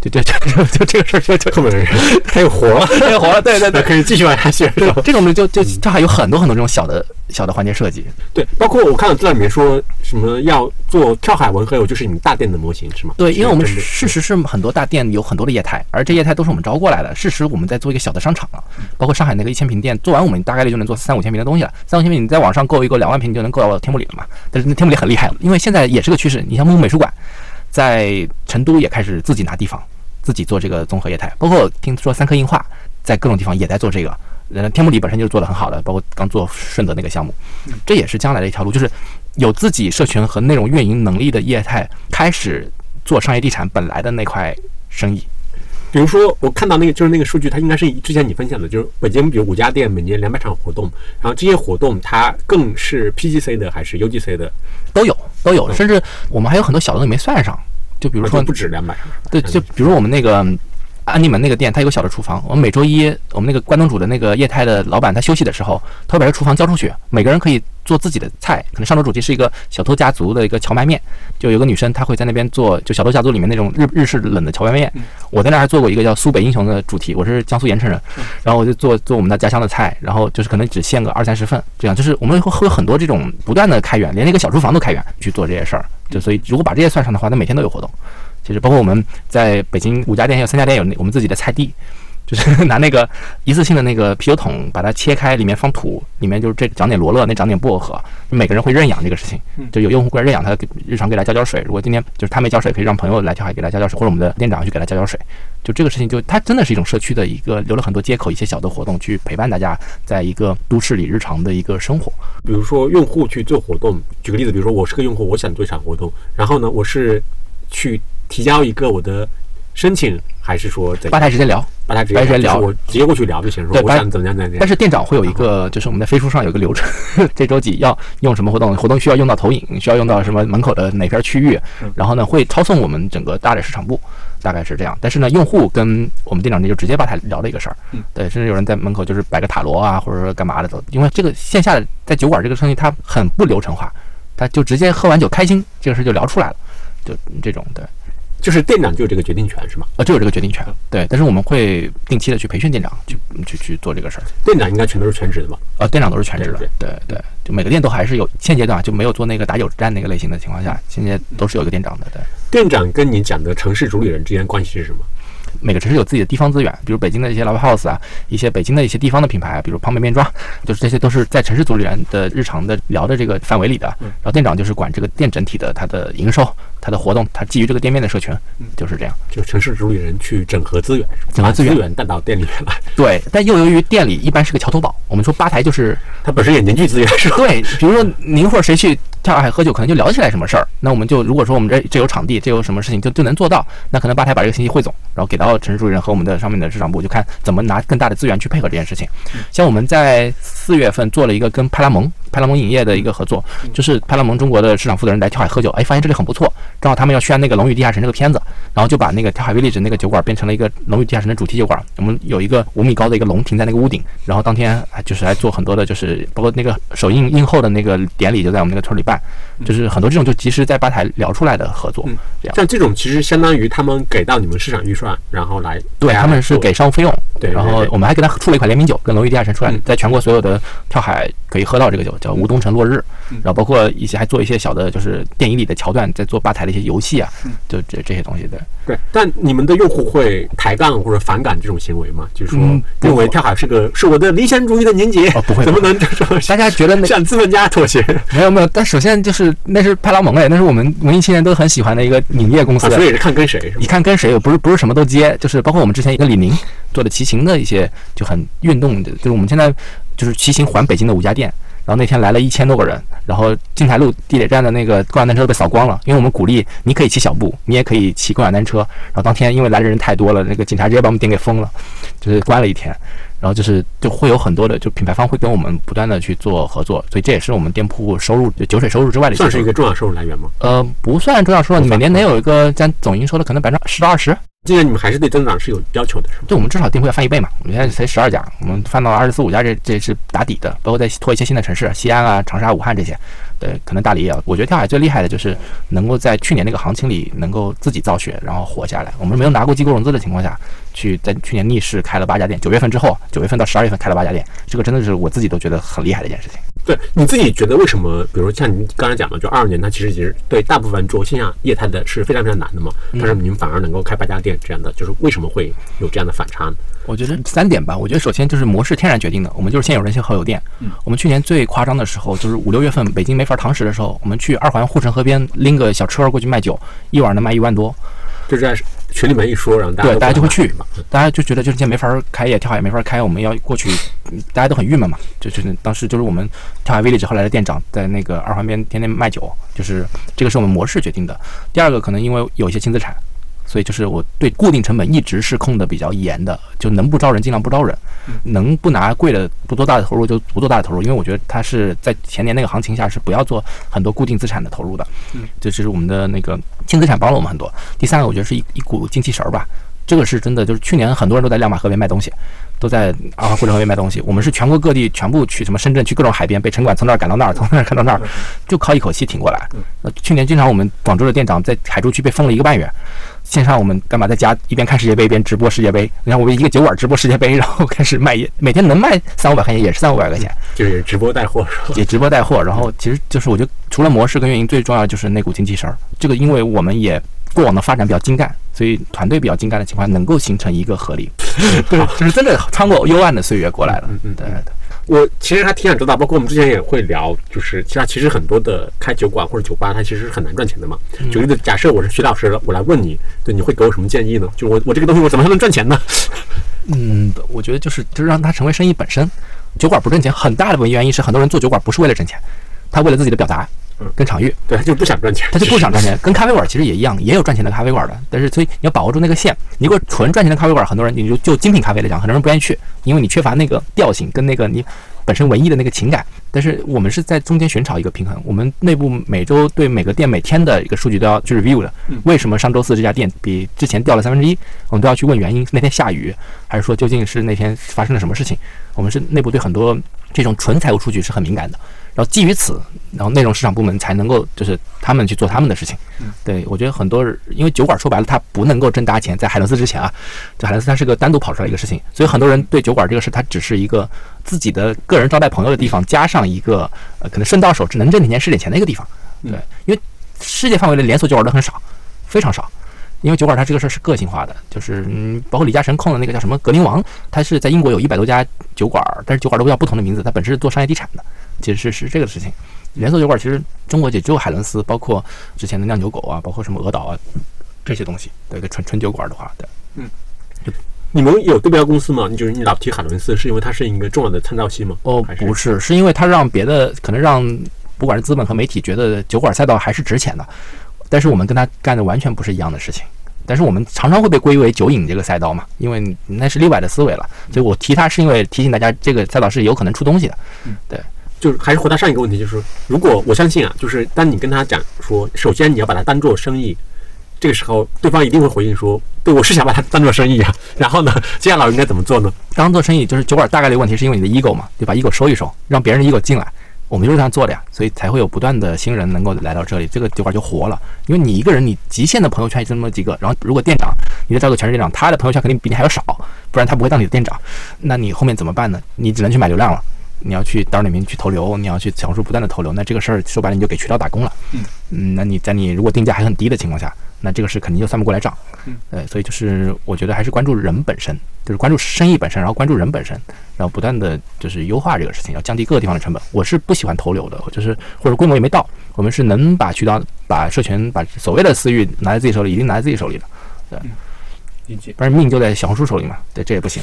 就 就就就这个事儿，就就后面的人他又活了，他又活了。对对对，可以继续往下写。对，这种就就它还有很多很多这种小的小的环节设计。对，包括我看到资料里面说什么要做跳海文，和有就是你们大店的模型是吗？对，因为我们事实是很多大店有很多的业态，而这业态都是我们招过来的。事实我们在做一个小的商场了，包括上海那个一千平店，做完我们大概率就能做三五千平的东西了。三五千平你在网上购一个两万平，你就能购到天。里了嘛？但是那天幕里很厉害，因为现在也是个趋势。你像木木美术馆，在成都也开始自己拿地方，自己做这个综合业态。包括听说三科硬化在各种地方也在做这个。呃，天目里本身就是做的很好的，包括刚做顺德那个项目，这也是将来的一条路，就是有自己社群和内容运营能力的业态开始做商业地产本来的那块生意。比如说，我看到那个就是那个数据，它应该是之前你分享的，就是北京比如五家店每年两百场活动，然后这些活动它更是 PGC 的还是 UGC 的，都有都有，甚至我们还有很多小的没算上，就比如说不止两百场，对，就比如我们那个。安利门那个店，它有个小的厨房。我们每周一，我们那个关东煮的那个业态的老板，他休息的时候，他会把这厨房交出去，每个人可以做自己的菜。可能上周主题是一个小偷家族的一个荞麦面，就有个女生，她会在那边做，就小偷家族里面那种日日式冷的荞麦面。我在那儿还做过一个叫苏北英雄的主题，我是江苏盐城人，然后我就做做我们的家乡的菜，然后就是可能只限个二三十份，这样就是我们会会有很多这种不断的开源，连那个小厨房都开源去做这些事儿。就所以如果把这些算上的话，那每天都有活动。其实包括我们在北京五家店还，有三家店有那我们自己的菜地，就是 拿那个一次性的那个啤酒桶，把它切开，里面放土，里面就是这长点罗勒，那长点薄荷，每个人会认养这个事情，就有用户过来认养，他日常给他浇浇水。如果今天就是他没浇水，可以让朋友来跳海给他浇浇水，或者我们的店长去给他浇浇水。就这个事情，就它真的是一种社区的一个留了很多接口，一些小的活动去陪伴大家在一个都市里日常的一个生活。比如说用户去做活动，举个例子，比如说我是个用户，我想做一场活动，然后呢，我是去。提交一个我的申请，还是说在吧台直接聊？吧台直接聊，我直接过去聊就行。对我想怎么样怎么样。但是店长会有一个，就是我们在飞书上有个流程，这周几要用什么活动？活动需要用到投影，需要用到什么门口的哪片区域？然后呢，会抄送我们整个大的市场部，大概是这样。但是呢，用户跟我们店长就直接吧台聊的一个事儿。对，甚至有人在门口就是摆个塔罗啊，或者说干嘛的都。因为这个线下的在酒馆这个生意，它很不流程化，他就直接喝完酒开心，这个事就聊出来了，就这种对。就是店长就有这个决定权是吗？啊，就有这个决定权。对，但是我们会定期的去培训店长，去去去做这个事儿。店长应该全都是全职的吧？啊，店长都是全职的。对对，就每个店都还是有，现阶段就没有做那个打酒战那个类型的情况下，现在都是有一个店长的。对，店长跟你讲的城市主理人之间关系是什么？每个城市有自己的地方资源，比如北京的一些 live house 啊，一些北京的一些地方的品牌，比如胖妹面庄，就是这些都是在城市组里人的日常的聊的这个范围里的。然后店长就是管这个店整体的它的营收、它的活动，它基于这个店面的社群，就是这样。就城市主理人去整合资源，整合资源把资源带到店里面来。对，但又由于店里一般是个桥头堡，我们说吧台就是它本身也凝聚资源，是吧？对，比如说您或者谁去跳海喝酒，可能就聊起来什么事儿。那我们就如果说我们这这有场地，这有什么事情就就能做到，那可能吧台把这个信息汇总，然后给到城市主理人和我们的上面的市场部，就看怎么拿更大的资源去配合这件事情。像我们在四月份做了一个跟派拉蒙。派拉蒙影业的一个合作，就是派拉蒙中国的市场负责人来跳海喝酒，哎，发现这里很不错，正好他们要宣那个《龙与地下城》这个片子，然后就把那个跳海 village 那个酒馆变成了一个《龙与地下城》的主题酒馆。我们有一个五米高的一个龙停在那个屋顶，然后当天还就是来做很多的，就是包括那个首映映后的那个典礼就在我们那个村里办，就是很多这种就及时在吧台聊出来的合作，这样。像这种其实相当于他们给到你们市场预算，然后来对他们是给商务费用，对，然后我们还给他出了一款联名酒，跟龙玉地下城出来，在全国所有的跳海可以喝到这个酒，叫吴东城落日。然后包括一些还做一些小的，就是电影里的桥段，在做吧台的一些游戏啊，就这这些东西的。对，但你们的用户会抬杠或者反感这种行为吗？就是说，认为跳海是个是我的理想主义的年节，不会，怎么能就说大家觉得那向资本家妥协？没有没有，但首先就是那是派拉蒙哎，那是我们文艺青年都很喜欢的一个影业公司，所以是看跟谁。你看跟谁，不是不是什么都接，就是包括我们之前一个李宁做的骑行的一些就很运动的，就是我们现在就是骑行环北京的五家店。然后那天来了一千多个人，然后金台路地铁站的那个共享单车都被扫光了，因为我们鼓励你可以骑小步，你也可以骑共享单车。然后当天因为来的人太多了，那个警察直接把我们店给封了，就是关了一天。然后就是就会有很多的就品牌方会跟我们不断的去做合作，所以这也是我们店铺收入就酒水收入之外的。算是一个重要收入来源吗？呃，不算重要收入，每年能有一个占总营收的可能百分之十到二十。这个你们还是对增长是有要求的，是吗？对，我们至少店铺要翻一倍嘛。我们现在才十二家，我们翻到二十四五家，这这是打底的。包括在拖一些新的城市，西安啊、长沙、武汉这些，对，可能大理也要。我觉得跳海最厉害的就是能够在去年那个行情里能够自己造血，然后活下来。我们没有拿过机构融资的情况下去，在去年逆势开了八家店。九月份之后，九月份到十二月份开了八家店，这个真的是我自己都觉得很厉害的一件事情。对，你自己觉得为什么？比如像你刚才讲的，就二二年，它其实其实对大部分做线下业态的是非常非常难的嘛。但是你们反而能够开八家店这样的，就是为什么会有这样的反差呢？我觉得三点吧。我觉得首先就是模式天然决定的，我们就是先有人先后有店。嗯，我们去年最夸张的时候就是五六月份，北京没法堂食的时候，我们去二环护城河边拎个小车过去卖酒，一晚能卖一万多。就在群里面一说，然后大家对大家就会去，大家就觉得就是现在没法开业，跳海也没法开，我们要过去，大家都很郁闷嘛。就是当时就是我们跳海 village 后来的店长在那个二环边天天卖酒，就是这个是我们模式决定的。第二个可能因为有一些轻资产。所以就是我对固定成本一直是控的比较严的，就能不招人尽量不招人，能不拿贵的不做大的投入就不做大的投入，因为我觉得它是在前年那个行情下是不要做很多固定资产的投入的。嗯，这是我们的那个轻资产帮了我们很多。第三个我觉得是一一股精气神儿吧，这个是真的，就是去年很多人都在亮马河边卖东西，都在二环护城河边卖东西，我们是全国各地全部去什么深圳去各种海边，被城管从那儿赶到那儿，从那儿赶到那儿，就靠一口气挺过来。那去年经常我们广州的店长在海珠区被封了一个半月。线上我们干嘛在家一边看世界杯一边直播世界杯？你看我们一个酒馆直播世界杯，然后开始卖，每天能卖三五百块钱也是三五百块钱，就是直播带货？也直播带货，然后其实就是我觉得除了模式跟运营，最重要就是那股精气神儿。这个因为我们也过往的发展比较精干，所以团队比较精干的情况能够形成一个合力，对，就是真的穿过幽暗的岁月过来了。嗯嗯，对对。我其实还挺想知道，包括我们之前也会聊，就是其实其实很多的开酒馆或者酒吧，它其实是很难赚钱的嘛。举例子，假设我是徐老师，我来问你，对，你会给我什么建议呢？就我我这个东西我怎么才能赚钱呢？嗯，我觉得就是就是让它成为生意本身。酒馆不挣钱，很大的原因是很多人做酒馆不是为了挣钱，他为了自己的表达。跟场域，对他就不想赚钱，他就不想赚钱。跟咖啡馆其实也一样，也有赚钱的咖啡馆的，但是所以你要把握住那个线。你如果纯赚钱的咖啡馆，很多人你就就精品咖啡来讲，很多人不愿意去，因为你缺乏那个调性跟那个你本身文艺的那个情感。但是我们是在中间寻找一个平衡。我们内部每周对每个店每天的一个数据都要去 review 的。为什么上周四这家店比之前掉了三分之一？我们都要去问原因。那天下雨，还是说究竟是那天发生了什么事情？我们是内部对很多这种纯财务数据是很敏感的。然后基于此，然后内容市场部门才能够就是他们去做他们的事情。对我觉得很多，因为酒馆说白了它不能够挣大钱，在海伦斯之前啊，就海伦斯它是个单独跑出来一个事情，所以很多人对酒馆这个事，它只是一个自己的个人招待朋友的地方，加上一个呃可能顺到手只能挣点钱、是点钱的一个地方。对，因为世界范围的连锁酒馆都很少，非常少。因为酒馆它这个事儿是个性化的，就是嗯，包括李嘉诚控的那个叫什么格林王，他是在英国有一百多家酒馆，但是酒馆都叫不同的名字，他本身是做商业地产的，其实是是这个事情。连锁酒馆其实中国也只有海伦斯，包括之前的酿酒狗啊，包括什么鹅岛啊这些东西的一个纯纯酒馆的话，对。嗯你们有对标公司吗？你就是你老提海伦斯，是因为它是一个重要的参照系吗？哦，不是，是因为它让别的可能让不管是资本和媒体觉得酒馆赛道还是值钱的，但是我们跟他干的完全不是一样的事情。但是我们常常会被归为酒饮这个赛道嘛，因为那是例外的思维了。所以我提它是因为提醒大家，这个赛道是有可能出东西的。对就是还是回答上一个问题，就是如果我相信啊，就是当你跟他讲说，首先你要把它当做生意，这个时候对方一定会回应说，对我是想把它当做生意啊。然后呢，接下来我应该怎么做呢？当做生意就是酒馆大概率问题是因为你的 ego 嘛，对吧？ego 收一收，让别人的 ego 进来，我们就是这样做的呀，所以才会有不断的新人能够来到这里，这个地方就活了。因为你一个人，你极限的朋友圈就那么几个，然后如果店长你的招的全是店长，他的朋友圈肯定比你还要少，不然他不会当你的店长。那你后面怎么办呢？你只能去买流量了。你要去到里面去投流，你要去小红书不断的投流，那这个事儿说白了你就给渠道打工了。嗯，那你在你如果定价还很低的情况下，那这个事肯定就算不过来账。嗯，呃，所以就是我觉得还是关注人本身，就是关注生意本身，然后关注人本身，然后不断的就是优化这个事情，要降低各个地方的成本。我是不喜欢投流的，就是或者规模也没到，我们是能把渠道、把社群、把所谓的私域拿在自己手里，一定拿在自己手里的，理解。不然命就在小红书手里嘛。对，这也不行。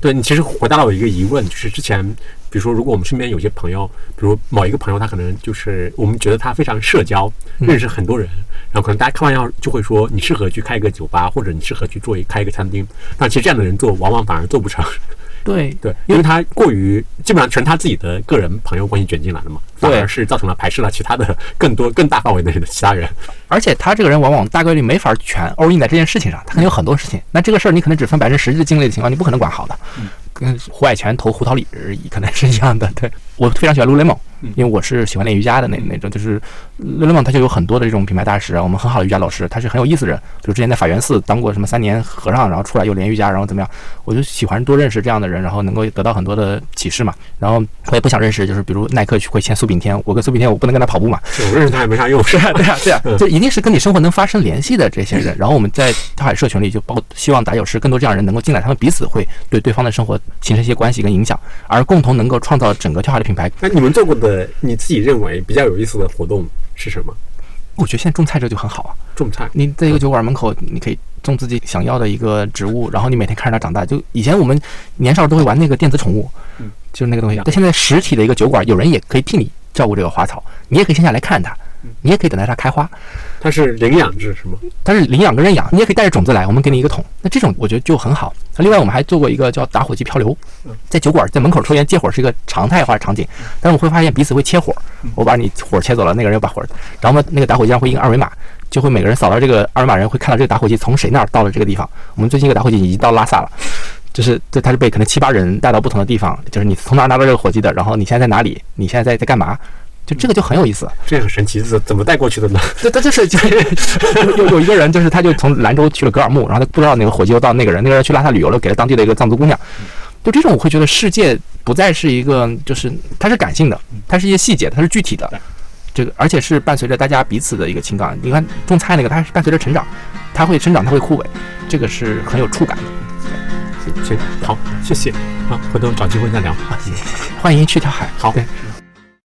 对你其实回答了我一个疑问，就是之前比如说，如果我们身边有些朋友，比如某一个朋友，他可能就是我们觉得他非常社交，认识很多人，然后可能大家开玩笑就会说你适合去开一个酒吧，或者你适合去做一开一个餐厅，但其实这样的人做，往往反而做不成。对对，因为他过于基本上全他自己的个人朋友关系卷进来了嘛，反对而是造成了排斥了其他的 更多更大范围的人的其他人。而且他这个人往往大概率没法全 all in 在这件事情上，他可能有很多事情。那这个事儿你可能只分百分之十的精力的情况，你不可能管好的。跟胡海泉投胡桃里可能是一样的。对我非常喜欢 Lululemon，因为我是喜欢练瑜伽的那那种，就是 Lululemon 它就有很多的这种品牌大使啊，我们很好的瑜伽老师，他是很有意思的人。比如之前在法源寺当过什么三年和尚，然后出来又练瑜伽，然后怎么样？我就喜欢多认识这样的人，然后能够得到很多的启示嘛。然后我也不想认识，就是比如耐克去会签苏炳添，我跟苏炳添我不能跟他跑步嘛，我认识他也没啥用。是啊，对啊，对啊，就一定是跟你生活能发生联系的这些人。然后我们在跳海社群里就包希望打酒师更多这样的人能够进来，他们彼此会对对方的生活形成一些关系跟影响，而共同能够创造整个跳海的品牌。那你们做过的你自己认为比较有意思的活动是什么？我觉得现在种菜这就很好啊，种菜。你在一个酒馆门口，你可以种自己想要的一个植物，然后你每天看着它长大。就以前我们年少都会玩那个电子宠物，嗯，就是那个东西。但现在实体的一个酒馆，有人也可以替你照顾这个花草，你也可以线下来看它，你也可以等待它开花。它是领养制是吗？它是领养跟认养，你也可以带着种子来，我们给你一个桶。那这种我觉得就很好。另外，我们还做过一个叫打火机漂流，在酒馆在门口抽烟接火是一个常态化场景，但是我会发现彼此会切火，我把你火切走了，那个人又把火，然后呢，那个打火机上会印个二维码，就会每个人扫到这个二维码，人会看到这个打火机从谁那儿到了这个地方。我们最近一个打火机已经到拉萨了。就是这，它是被可能七八人带到不同的地方，就是你从哪儿拿到这个火机的，然后你现在在哪里，你现在在在干嘛，就这个就很有意思。这很神奇，怎怎么带过去的呢？对，他就是就是 有有有一个人，就是他就从兰州去了格尔木，然后他不知道那个火机又到那个人，那个人去拉萨旅游了，给了当地的一个藏族姑娘。就这种，我会觉得世界不再是一个，就是它是感性的，它是一些细节，它是具体的。这个而且是伴随着大家彼此的一个情感。你看种菜那个，它是伴随着成长，它会生长，它会枯萎，这个是很有触感的。行，好，谢谢。好，回头找机会再聊。啊，谢谢，欢迎去跳海。好对。